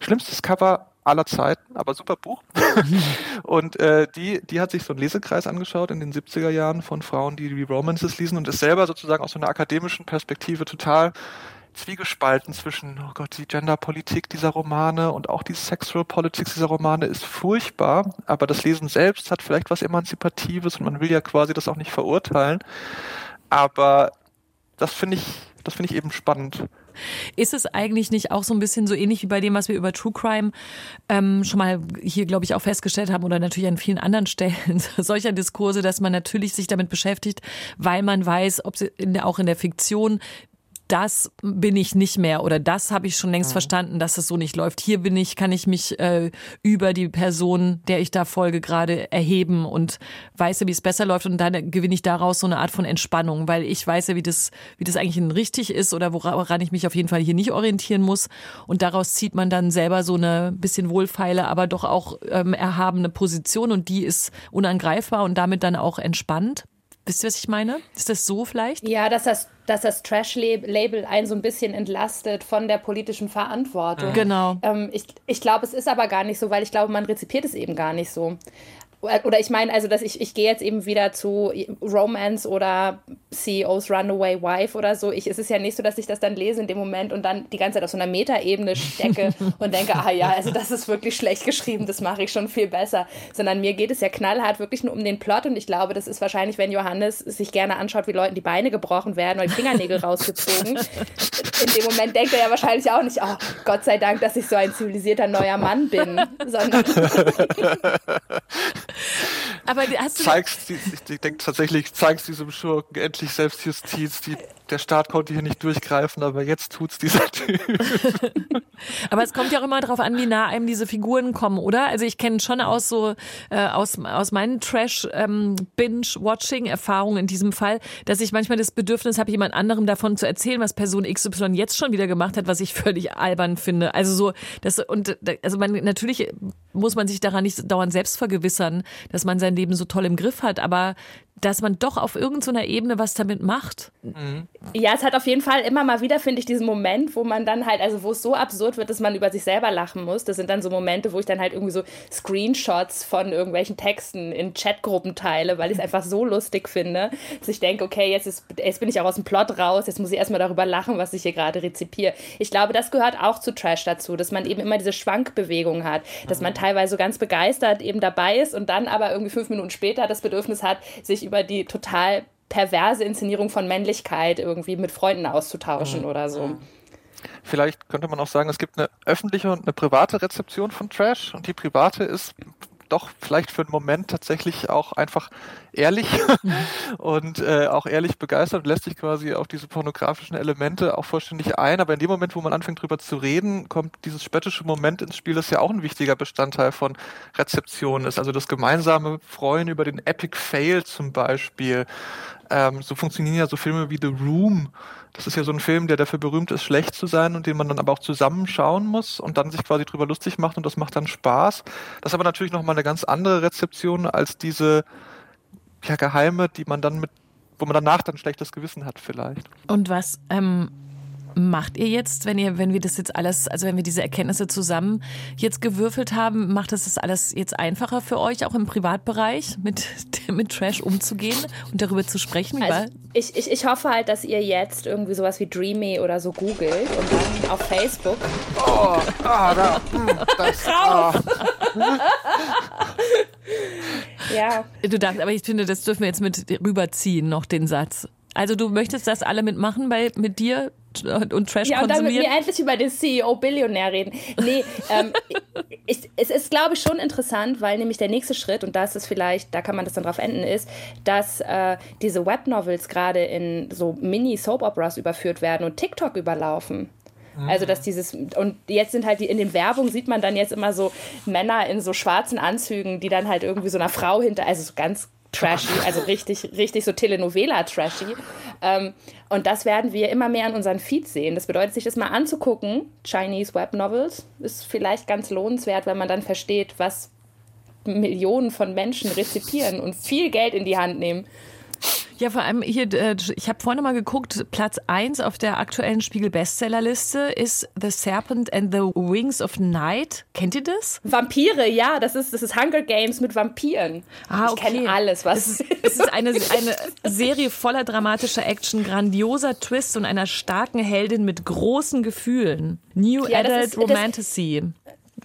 Schlimmstes Cover aller Zeiten, aber super Buch. und äh, die, die hat sich so einen Lesekreis angeschaut in den 70er Jahren von Frauen, die die Romances lesen und ist selber sozusagen aus so einer akademischen Perspektive total zwiegespalten zwischen, oh Gott, die Genderpolitik dieser Romane und auch die Sexual Politics dieser Romane ist furchtbar, aber das Lesen selbst hat vielleicht was Emanzipatives und man will ja quasi das auch nicht verurteilen. Aber das finde ich, das finde ich eben spannend. Ist es eigentlich nicht auch so ein bisschen so ähnlich wie bei dem, was wir über True Crime ähm, schon mal hier, glaube ich, auch festgestellt haben oder natürlich an vielen anderen Stellen solcher Diskurse, dass man natürlich sich damit beschäftigt, weil man weiß, ob sie in auch in der Fiktion das bin ich nicht mehr oder das habe ich schon längst mhm. verstanden, dass es so nicht läuft. Hier bin ich, kann ich mich äh, über die Person, der ich da folge, gerade erheben und weiß ja, wie es besser läuft und dann gewinne ich daraus so eine Art von Entspannung, weil ich weiß ja, wie das, wie das eigentlich richtig ist oder woran ich mich auf jeden Fall hier nicht orientieren muss und daraus zieht man dann selber so eine bisschen wohlfeile, aber doch auch ähm, erhabene Position und die ist unangreifbar und damit dann auch entspannt. Wisst ihr, was ich meine? Ist das so vielleicht? Ja, dass das, dass das Trash-Label einen so ein bisschen entlastet von der politischen Verantwortung. Genau. Ähm, ich ich glaube, es ist aber gar nicht so, weil ich glaube, man rezipiert es eben gar nicht so. Oder ich meine, also dass ich, ich gehe jetzt eben wieder zu Romance oder CEOs Runaway Wife oder so. Ich, es ist ja nicht so, dass ich das dann lese in dem Moment und dann die ganze Zeit auf so einer Metaebene stecke und denke, ah ja, also das ist wirklich schlecht geschrieben, das mache ich schon viel besser. Sondern mir geht es ja knallhart wirklich nur um den Plot und ich glaube, das ist wahrscheinlich, wenn Johannes sich gerne anschaut, wie Leuten die Beine gebrochen werden oder die Fingernägel rausgezogen. In dem Moment denkt er ja wahrscheinlich auch nicht, oh Gott sei Dank, dass ich so ein zivilisierter neuer Mann bin, sondern Aber hast du zeigst, die, ich denke tatsächlich, zeigst diesem Schurken endlich Selbstjustiz, die der Staat konnte hier nicht durchgreifen, aber jetzt tut's dieser Typ. aber es kommt ja auch immer darauf an, wie nah einem diese Figuren kommen, oder? Also ich kenne schon aus so äh, aus aus meinen Trash ähm, Binge Watching Erfahrungen in diesem Fall, dass ich manchmal das Bedürfnis habe, jemand anderem davon zu erzählen, was Person XY jetzt schon wieder gemacht hat, was ich völlig albern finde. Also so das und also man natürlich muss man sich daran nicht dauernd selbst vergewissern, dass man sein Leben so toll im Griff hat, aber dass man doch auf irgendeiner Ebene was damit macht. Mhm. Ja, es hat auf jeden Fall immer mal wieder, finde ich, diesen Moment, wo man dann halt, also wo es so absurd wird, dass man über sich selber lachen muss. Das sind dann so Momente, wo ich dann halt irgendwie so Screenshots von irgendwelchen Texten in Chatgruppen teile, weil ich es einfach so lustig finde, dass ich denke, okay, jetzt, ist, jetzt bin ich auch aus dem Plot raus, jetzt muss ich erstmal darüber lachen, was ich hier gerade rezipiere. Ich glaube, das gehört auch zu Trash dazu, dass man eben immer diese Schwankbewegung hat, dass man teilweise so ganz begeistert eben dabei ist und dann aber irgendwie fünf Minuten später das Bedürfnis hat, sich über die total perverse Inszenierung von Männlichkeit irgendwie mit Freunden auszutauschen mhm. oder so. Vielleicht könnte man auch sagen, es gibt eine öffentliche und eine private Rezeption von Trash und die private ist doch vielleicht für einen Moment tatsächlich auch einfach ehrlich mhm. und äh, auch ehrlich begeistert und lässt sich quasi auf diese pornografischen Elemente auch vollständig ein. Aber in dem Moment, wo man anfängt drüber zu reden, kommt dieses spöttische Moment ins Spiel, das ja auch ein wichtiger Bestandteil von Rezeption ist. Also das gemeinsame Freuen über den Epic Fail zum Beispiel. Ähm, so funktionieren ja so Filme wie The Room. Das ist ja so ein Film, der dafür berühmt ist, schlecht zu sein und den man dann aber auch zusammenschauen muss und dann sich quasi drüber lustig macht und das macht dann Spaß. Das ist aber natürlich nochmal eine ganz andere Rezeption als diese ja, Geheime, die man dann mit, wo man danach dann schlechtes Gewissen hat vielleicht. Und was ähm, macht ihr jetzt, wenn ihr, wenn wir das jetzt alles, also wenn wir diese Erkenntnisse zusammen jetzt gewürfelt haben, macht es das alles jetzt einfacher für euch, auch im Privatbereich mit, mit Trash umzugehen und darüber zu sprechen? Also ich, ich, ich hoffe halt, dass ihr jetzt irgendwie sowas wie Dreamy oder so googelt und dann auf Facebook. Oh, ah, da, hm, das, ah. ja. Du darfst, aber ich finde, das dürfen wir jetzt mit rüberziehen, noch den Satz. Also du möchtest, dass alle mitmachen bei, mit dir und Trash ja, konsumieren? Ja, und dann mit mir endlich über den CEO-Billionär reden. Nee, ähm, ich, es ist, glaube ich, schon interessant, weil nämlich der nächste Schritt, und da ist es vielleicht, da kann man das dann drauf enden, ist, dass äh, diese Webnovels gerade in so Mini-Soap-Operas überführt werden und TikTok überlaufen. Also, dass dieses, und jetzt sind halt die, in den Werbungen sieht man dann jetzt immer so Männer in so schwarzen Anzügen, die dann halt irgendwie so einer Frau hinter, also so ganz trashy, also richtig, richtig so Telenovela-trashy. Ähm, und das werden wir immer mehr in unseren Feeds sehen. Das bedeutet, sich das mal anzugucken, Chinese Web Novels, ist vielleicht ganz lohnenswert, wenn man dann versteht, was Millionen von Menschen rezipieren und viel Geld in die Hand nehmen. Ja, vor allem hier, äh, ich habe vorne mal geguckt, Platz 1 auf der aktuellen Spiegel-Bestsellerliste ist The Serpent and the Wings of Night. Kennt ihr das? Vampire, ja, das ist, das ist Hunger Games mit Vampiren. Ah, okay. Ich kenne alles, was. Es ist, es ist eine, eine Serie voller dramatischer Action, grandioser Twist und einer starken Heldin mit großen Gefühlen. New ja, Adult ist, Romantasy.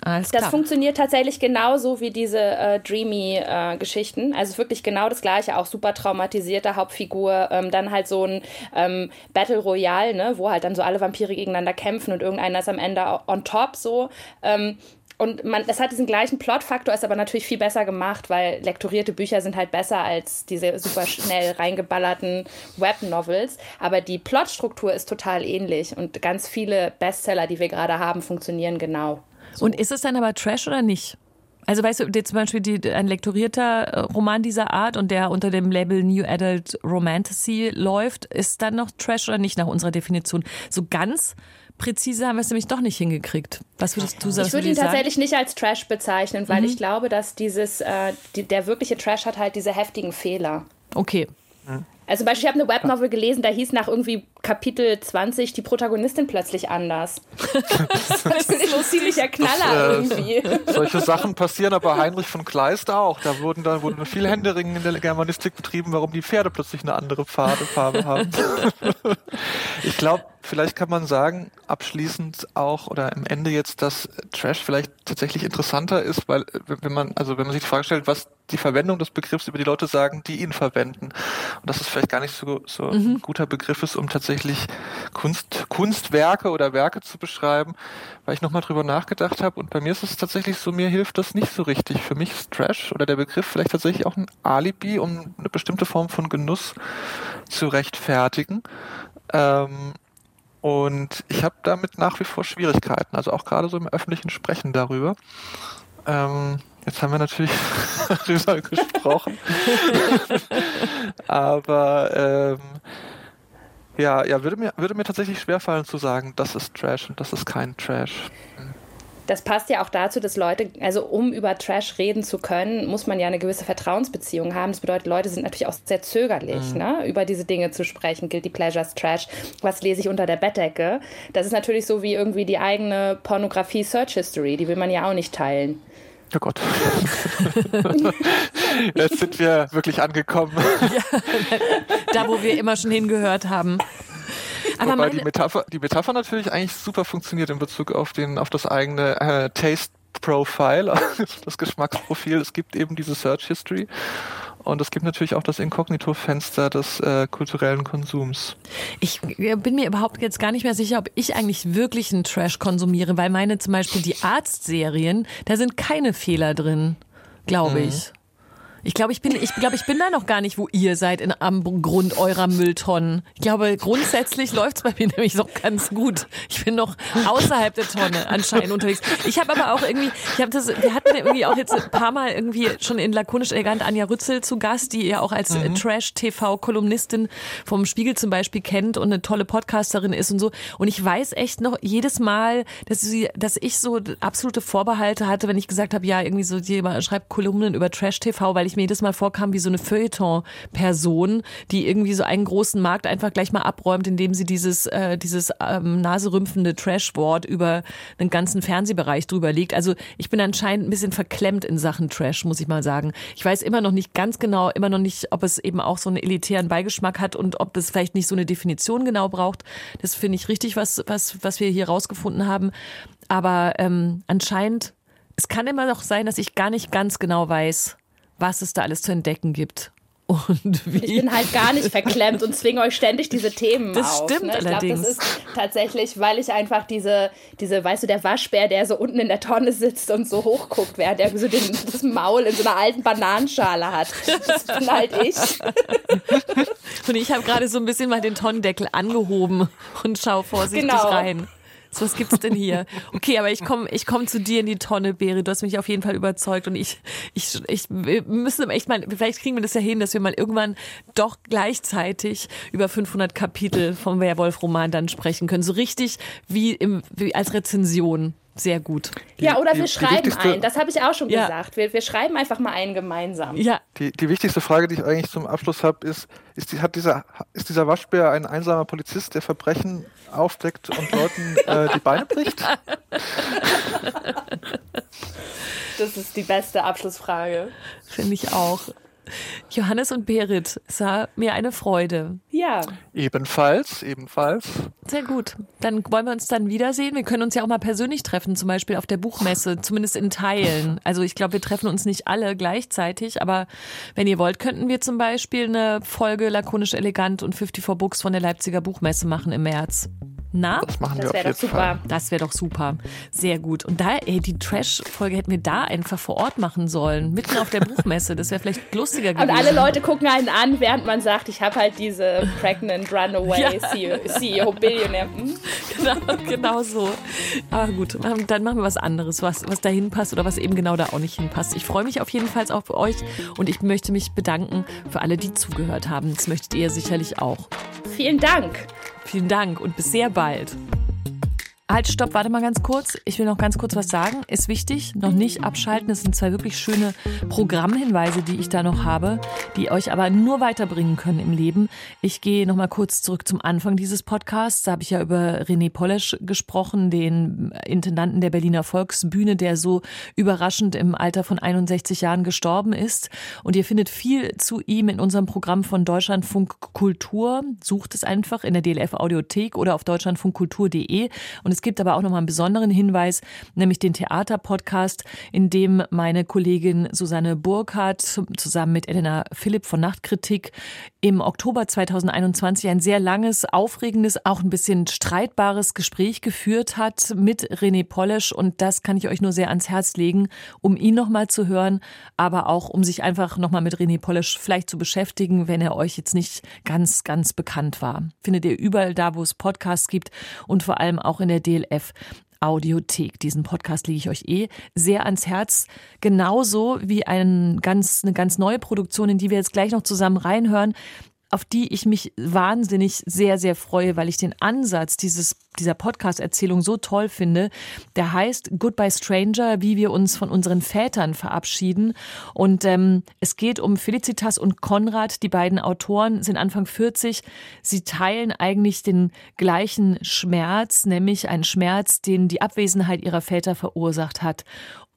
Alles das funktioniert tatsächlich genauso wie diese äh, Dreamy-Geschichten. Äh, also wirklich genau das gleiche, auch super traumatisierte Hauptfigur. Ähm, dann halt so ein ähm, Battle Royale, ne, wo halt dann so alle Vampire gegeneinander kämpfen und irgendeiner ist am Ende on top so. Ähm, und man, es hat diesen gleichen Plotfaktor, ist aber natürlich viel besser gemacht, weil lektorierte Bücher sind halt besser als diese super schnell reingeballerten Webnovels. Aber die Plotstruktur ist total ähnlich und ganz viele Bestseller, die wir gerade haben, funktionieren genau. So. Und ist es dann aber Trash oder nicht? Also weißt du, zum Beispiel die, ein lektorierter äh, Roman dieser Art und der unter dem Label New Adult Romantasy läuft, ist dann noch Trash oder nicht nach unserer Definition? So ganz präzise haben wir es nämlich doch nicht hingekriegt. Was würdest du sagen? Ich würde ihn tatsächlich nicht als Trash bezeichnen, weil mhm. ich glaube, dass dieses, äh, die, der wirkliche Trash hat halt diese heftigen Fehler. Okay. Mhm. Also zum Beispiel, ich habe eine Webnovel gelesen, da hieß nach irgendwie Kapitel 20 die Protagonistin plötzlich anders. das ist so ziemlicher Knaller das, äh, irgendwie. Solche Sachen passieren aber Heinrich von Kleist auch. Da wurden da wurden viel Händeringen in der Germanistik betrieben, warum die Pferde plötzlich eine andere Farbe, haben. ich glaube, vielleicht kann man sagen, abschließend auch oder am Ende jetzt, dass Trash vielleicht tatsächlich interessanter ist, weil wenn man, also wenn man sich die Frage stellt, was die Verwendung des Begriffs über die Leute sagen, die ihn verwenden. Und dass es vielleicht gar nicht so, so mhm. ein guter Begriff ist, um tatsächlich Kunst, Kunstwerke oder Werke zu beschreiben, weil ich nochmal drüber nachgedacht habe. Und bei mir ist es tatsächlich so, mir hilft das nicht so richtig. Für mich ist Trash oder der Begriff vielleicht tatsächlich auch ein Alibi, um eine bestimmte Form von Genuss zu rechtfertigen Ähm, und ich habe damit nach wie vor Schwierigkeiten, also auch gerade so im öffentlichen Sprechen darüber. Ähm, jetzt haben wir natürlich darüber gesprochen. Aber ähm, ja, ja, würde mir, würde mir tatsächlich schwerfallen zu sagen, das ist Trash und das ist kein Trash. Das passt ja auch dazu, dass Leute, also um über Trash reden zu können, muss man ja eine gewisse Vertrauensbeziehung haben. Das bedeutet, Leute sind natürlich auch sehr zögerlich, mhm. ne, über diese Dinge zu sprechen. Guilty Pleasures, Trash, was lese ich unter der Bettdecke? Das ist natürlich so wie irgendwie die eigene Pornografie-Search History, die will man ja auch nicht teilen. Oh Gott. Jetzt sind wir wirklich angekommen. Ja, da, wo wir immer schon hingehört haben. Aber Wobei die Metapher, die Metapher natürlich eigentlich super funktioniert in Bezug auf den, auf das eigene äh, Taste Profile, das Geschmacksprofil. Es gibt eben diese Search History. Und es gibt natürlich auch das Inkognito-Fenster des äh, kulturellen Konsums. Ich bin mir überhaupt jetzt gar nicht mehr sicher, ob ich eigentlich wirklich einen Trash konsumiere, weil meine zum Beispiel die Arztserien, da sind keine Fehler drin, glaube mhm. ich. Ich glaube, ich bin, ich glaube, ich bin da noch gar nicht, wo ihr seid in, am Grund eurer Mülltonnen. Ich glaube, grundsätzlich läuft es bei mir nämlich noch ganz gut. Ich bin noch außerhalb der Tonne anscheinend unterwegs. Ich habe aber auch irgendwie, ich habe das, wir hatten irgendwie auch jetzt ein paar Mal irgendwie schon in lakonisch elegant Anja Rützel zu Gast, die ihr auch als mhm. Trash-TV-Kolumnistin vom Spiegel zum Beispiel kennt und eine tolle Podcasterin ist und so. Und ich weiß echt noch jedes Mal, dass sie, dass ich so absolute Vorbehalte hatte, wenn ich gesagt habe, ja, irgendwie so, jemand schreibt Kolumnen über Trash-TV, weil ich ich mir jedes Mal vorkam wie so eine Feuilleton-Person, die irgendwie so einen großen Markt einfach gleich mal abräumt, indem sie dieses, äh, dieses ähm, naserümpfende Trash-Wort über einen ganzen Fernsehbereich drüber legt. Also ich bin anscheinend ein bisschen verklemmt in Sachen Trash, muss ich mal sagen. Ich weiß immer noch nicht ganz genau, immer noch nicht, ob es eben auch so einen elitären Beigeschmack hat und ob es vielleicht nicht so eine Definition genau braucht. Das finde ich richtig, was, was, was wir hier rausgefunden haben. Aber ähm, anscheinend, es kann immer noch sein, dass ich gar nicht ganz genau weiß, was es da alles zu entdecken gibt. Und wie. Ich bin halt gar nicht verklemmt und zwinge euch ständig diese Themen das auf. Stimmt ne? Ich glaube, das ist tatsächlich, weil ich einfach diese, diese, weißt du, der Waschbär, der so unten in der Tonne sitzt und so hochguckt, während er so den, das Maul in so einer alten Bananenschale hat. Das bin halt ich. Und ich habe gerade so ein bisschen mal den Tonnendeckel angehoben und schaue vorsichtig genau. rein. So, was gibt's denn hier? Okay, aber ich komme ich komm zu dir in die Tonne, Beri. Du hast mich auf jeden Fall überzeugt und ich, ich, ich, wir müssen echt mal, vielleicht kriegen wir das ja hin, dass wir mal irgendwann doch gleichzeitig über 500 Kapitel vom Werwolf-Roman dann sprechen können. So richtig wie, im, wie als Rezension. Sehr gut. Die, ja, oder wir schreiben ein. Das habe ich auch schon ja. gesagt. Wir, wir schreiben einfach mal einen gemeinsam. Ja. Die, die wichtigste Frage, die ich eigentlich zum Abschluss habe, ist, ist, die, hat dieser, ist dieser Waschbär ein einsamer Polizist, der Verbrechen aufdeckt und Leuten äh, die Beine bricht? Das ist die beste Abschlussfrage. Finde ich auch. Johannes und Berit, es war mir eine Freude. Ja. Ebenfalls, ebenfalls. Sehr gut. Dann wollen wir uns dann wiedersehen. Wir können uns ja auch mal persönlich treffen, zum Beispiel auf der Buchmesse, zumindest in Teilen. Also ich glaube, wir treffen uns nicht alle gleichzeitig, aber wenn ihr wollt, könnten wir zum Beispiel eine Folge lakonisch elegant und 54 Books von der Leipziger Buchmesse machen im März. Na? Das machen das wir auf jeden super. Fall. Das wäre doch super. Sehr gut. Und da, ey, die Trash-Folge hätten wir da einfach vor Ort machen sollen. Mitten auf der Buchmesse. Das wäre vielleicht lustiger gewesen. Und alle Leute gucken einen an, während man sagt, ich habe halt diese Pregnant Runaway ja. CEO, CEO Billionaire. Hm? Genau, genau so. Aber gut, dann machen wir was anderes, was, was da hinpasst oder was eben genau da auch nicht hinpasst. Ich freue mich auf jeden Fall auf euch und ich möchte mich bedanken für alle, die zugehört haben. Das möchtet ihr sicherlich auch. Vielen Dank. Vielen Dank und bis sehr bald. Halt, stopp, warte mal ganz kurz. Ich will noch ganz kurz was sagen. Ist wichtig, noch nicht abschalten. Es sind zwei wirklich schöne Programmhinweise, die ich da noch habe, die euch aber nur weiterbringen können im Leben. Ich gehe noch mal kurz zurück zum Anfang dieses Podcasts. Da habe ich ja über René Polesch gesprochen, den Intendanten der Berliner Volksbühne, der so überraschend im Alter von 61 Jahren gestorben ist. Und ihr findet viel zu ihm in unserem Programm von Deutschlandfunk Kultur. Sucht es einfach in der DLF Audiothek oder auf deutschlandfunkkultur.de. Und es gibt aber auch noch mal einen besonderen Hinweis, nämlich den Theaterpodcast, in dem meine Kollegin Susanne Burkhardt zusammen mit Elena Philipp von Nachtkritik im Oktober 2021 ein sehr langes, aufregendes, auch ein bisschen streitbares Gespräch geführt hat mit René Polesch. Und das kann ich euch nur sehr ans Herz legen, um ihn nochmal zu hören, aber auch um sich einfach nochmal mit René Polesch vielleicht zu beschäftigen, wenn er euch jetzt nicht ganz, ganz bekannt war. Findet ihr überall da, wo es Podcasts gibt und vor allem auch in der DLF Audiothek. Diesen Podcast lege ich euch eh sehr ans Herz. Genauso wie ein ganz, eine ganz neue Produktion, in die wir jetzt gleich noch zusammen reinhören auf die ich mich wahnsinnig sehr, sehr freue, weil ich den Ansatz dieses, dieser Podcast-Erzählung so toll finde. Der heißt Goodbye Stranger, wie wir uns von unseren Vätern verabschieden. Und ähm, es geht um Felicitas und Konrad. Die beiden Autoren sind Anfang 40. Sie teilen eigentlich den gleichen Schmerz, nämlich einen Schmerz, den die Abwesenheit ihrer Väter verursacht hat.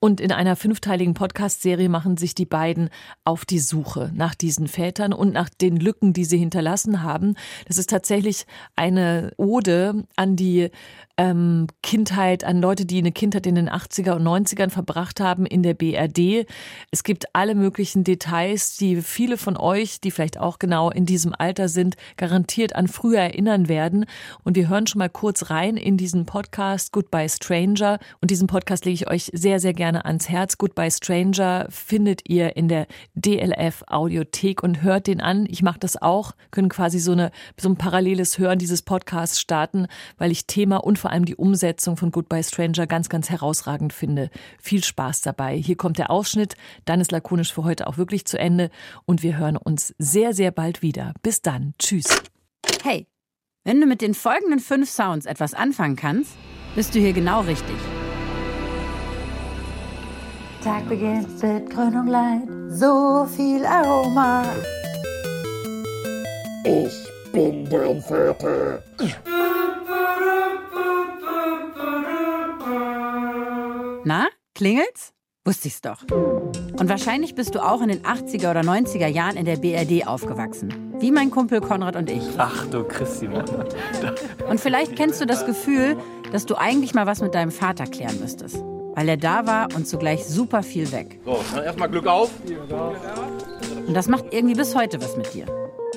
Und in einer fünfteiligen Podcast-Serie machen sich die beiden auf die Suche nach diesen Vätern und nach den Lücken, die sie hinterlassen haben. Das ist tatsächlich eine Ode an die ähm, Kindheit, an Leute, die eine Kindheit in den 80er und 90ern verbracht haben in der BRD. Es gibt alle möglichen Details, die viele von euch, die vielleicht auch genau in diesem Alter sind, garantiert an früher erinnern werden. Und wir hören schon mal kurz rein in diesen Podcast Goodbye Stranger. Und diesen Podcast lege ich euch sehr, sehr gerne ans Herz. Goodbye Stranger findet ihr in der DLF Audiothek und hört den an. Ich mache das auch, können quasi so, eine, so ein paralleles Hören dieses Podcasts starten, weil ich Thema und vor allem die Umsetzung von Goodbye Stranger ganz, ganz herausragend finde. Viel Spaß dabei. Hier kommt der Ausschnitt. Dann ist lakonisch für heute auch wirklich zu Ende und wir hören uns sehr, sehr bald wieder. Bis dann. Tschüss. Hey, wenn du mit den folgenden fünf Sounds etwas anfangen kannst, bist du hier genau richtig. Tag beginnt mit Grün Leid, so viel Aroma. Ich bin dein Vater. Na, klingelt's? Wusste ich's doch. Und wahrscheinlich bist du auch in den 80er oder 90er Jahren in der BRD aufgewachsen. Wie mein Kumpel Konrad und ich. Ach du Christi, Mann. Und vielleicht kennst du das Gefühl, dass du eigentlich mal was mit deinem Vater klären müsstest. Weil er da war und zugleich super viel weg. So, dann erstmal Glück auf. Und das macht irgendwie bis heute was mit dir.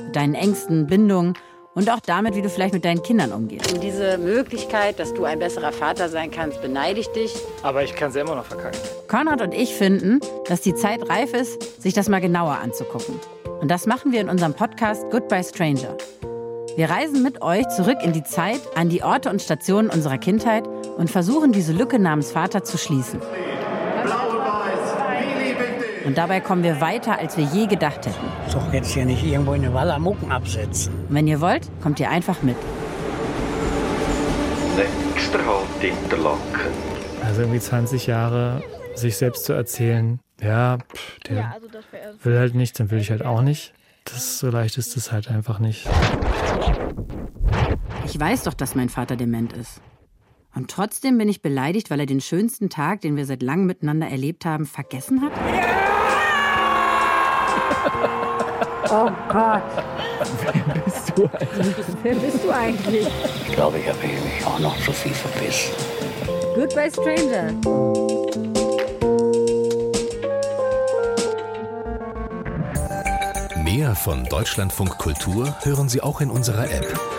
Mit deinen Ängsten, Bindungen und auch damit, wie du vielleicht mit deinen Kindern umgehst. Um diese Möglichkeit, dass du ein besserer Vater sein kannst, beneide ich dich. Aber ich kann es ja immer noch verkacken. Konrad und ich finden, dass die Zeit reif ist, sich das mal genauer anzugucken. Und das machen wir in unserem Podcast Goodbye Stranger. Wir reisen mit euch zurück in die Zeit, an die Orte und Stationen unserer Kindheit und versuchen, diese Lücke namens Vater zu schließen. Und dabei kommen wir weiter, als wir je gedacht hätten. Doch jetzt hier nicht irgendwo in eine Wallamucken absetzen. Und wenn ihr wollt, kommt ihr einfach mit. Nächster Halt Interlaken. Also irgendwie 20 Jahre sich selbst zu erzählen, ja, pff, der Ja, also will halt nicht, dann will ich halt auch nicht. Das so leicht ist es halt einfach nicht. Ich weiß doch, dass mein Vater dement ist. Und trotzdem bin ich beleidigt, weil er den schönsten Tag, den wir seit langem miteinander erlebt haben, vergessen hat? Oh Gott. Wer bist du eigentlich? Wer bist du eigentlich? Ich glaube, ich habe mich auch noch zu viel verbissen. Goodbye Stranger. Mehr von Deutschlandfunk Kultur hören Sie auch in unserer App.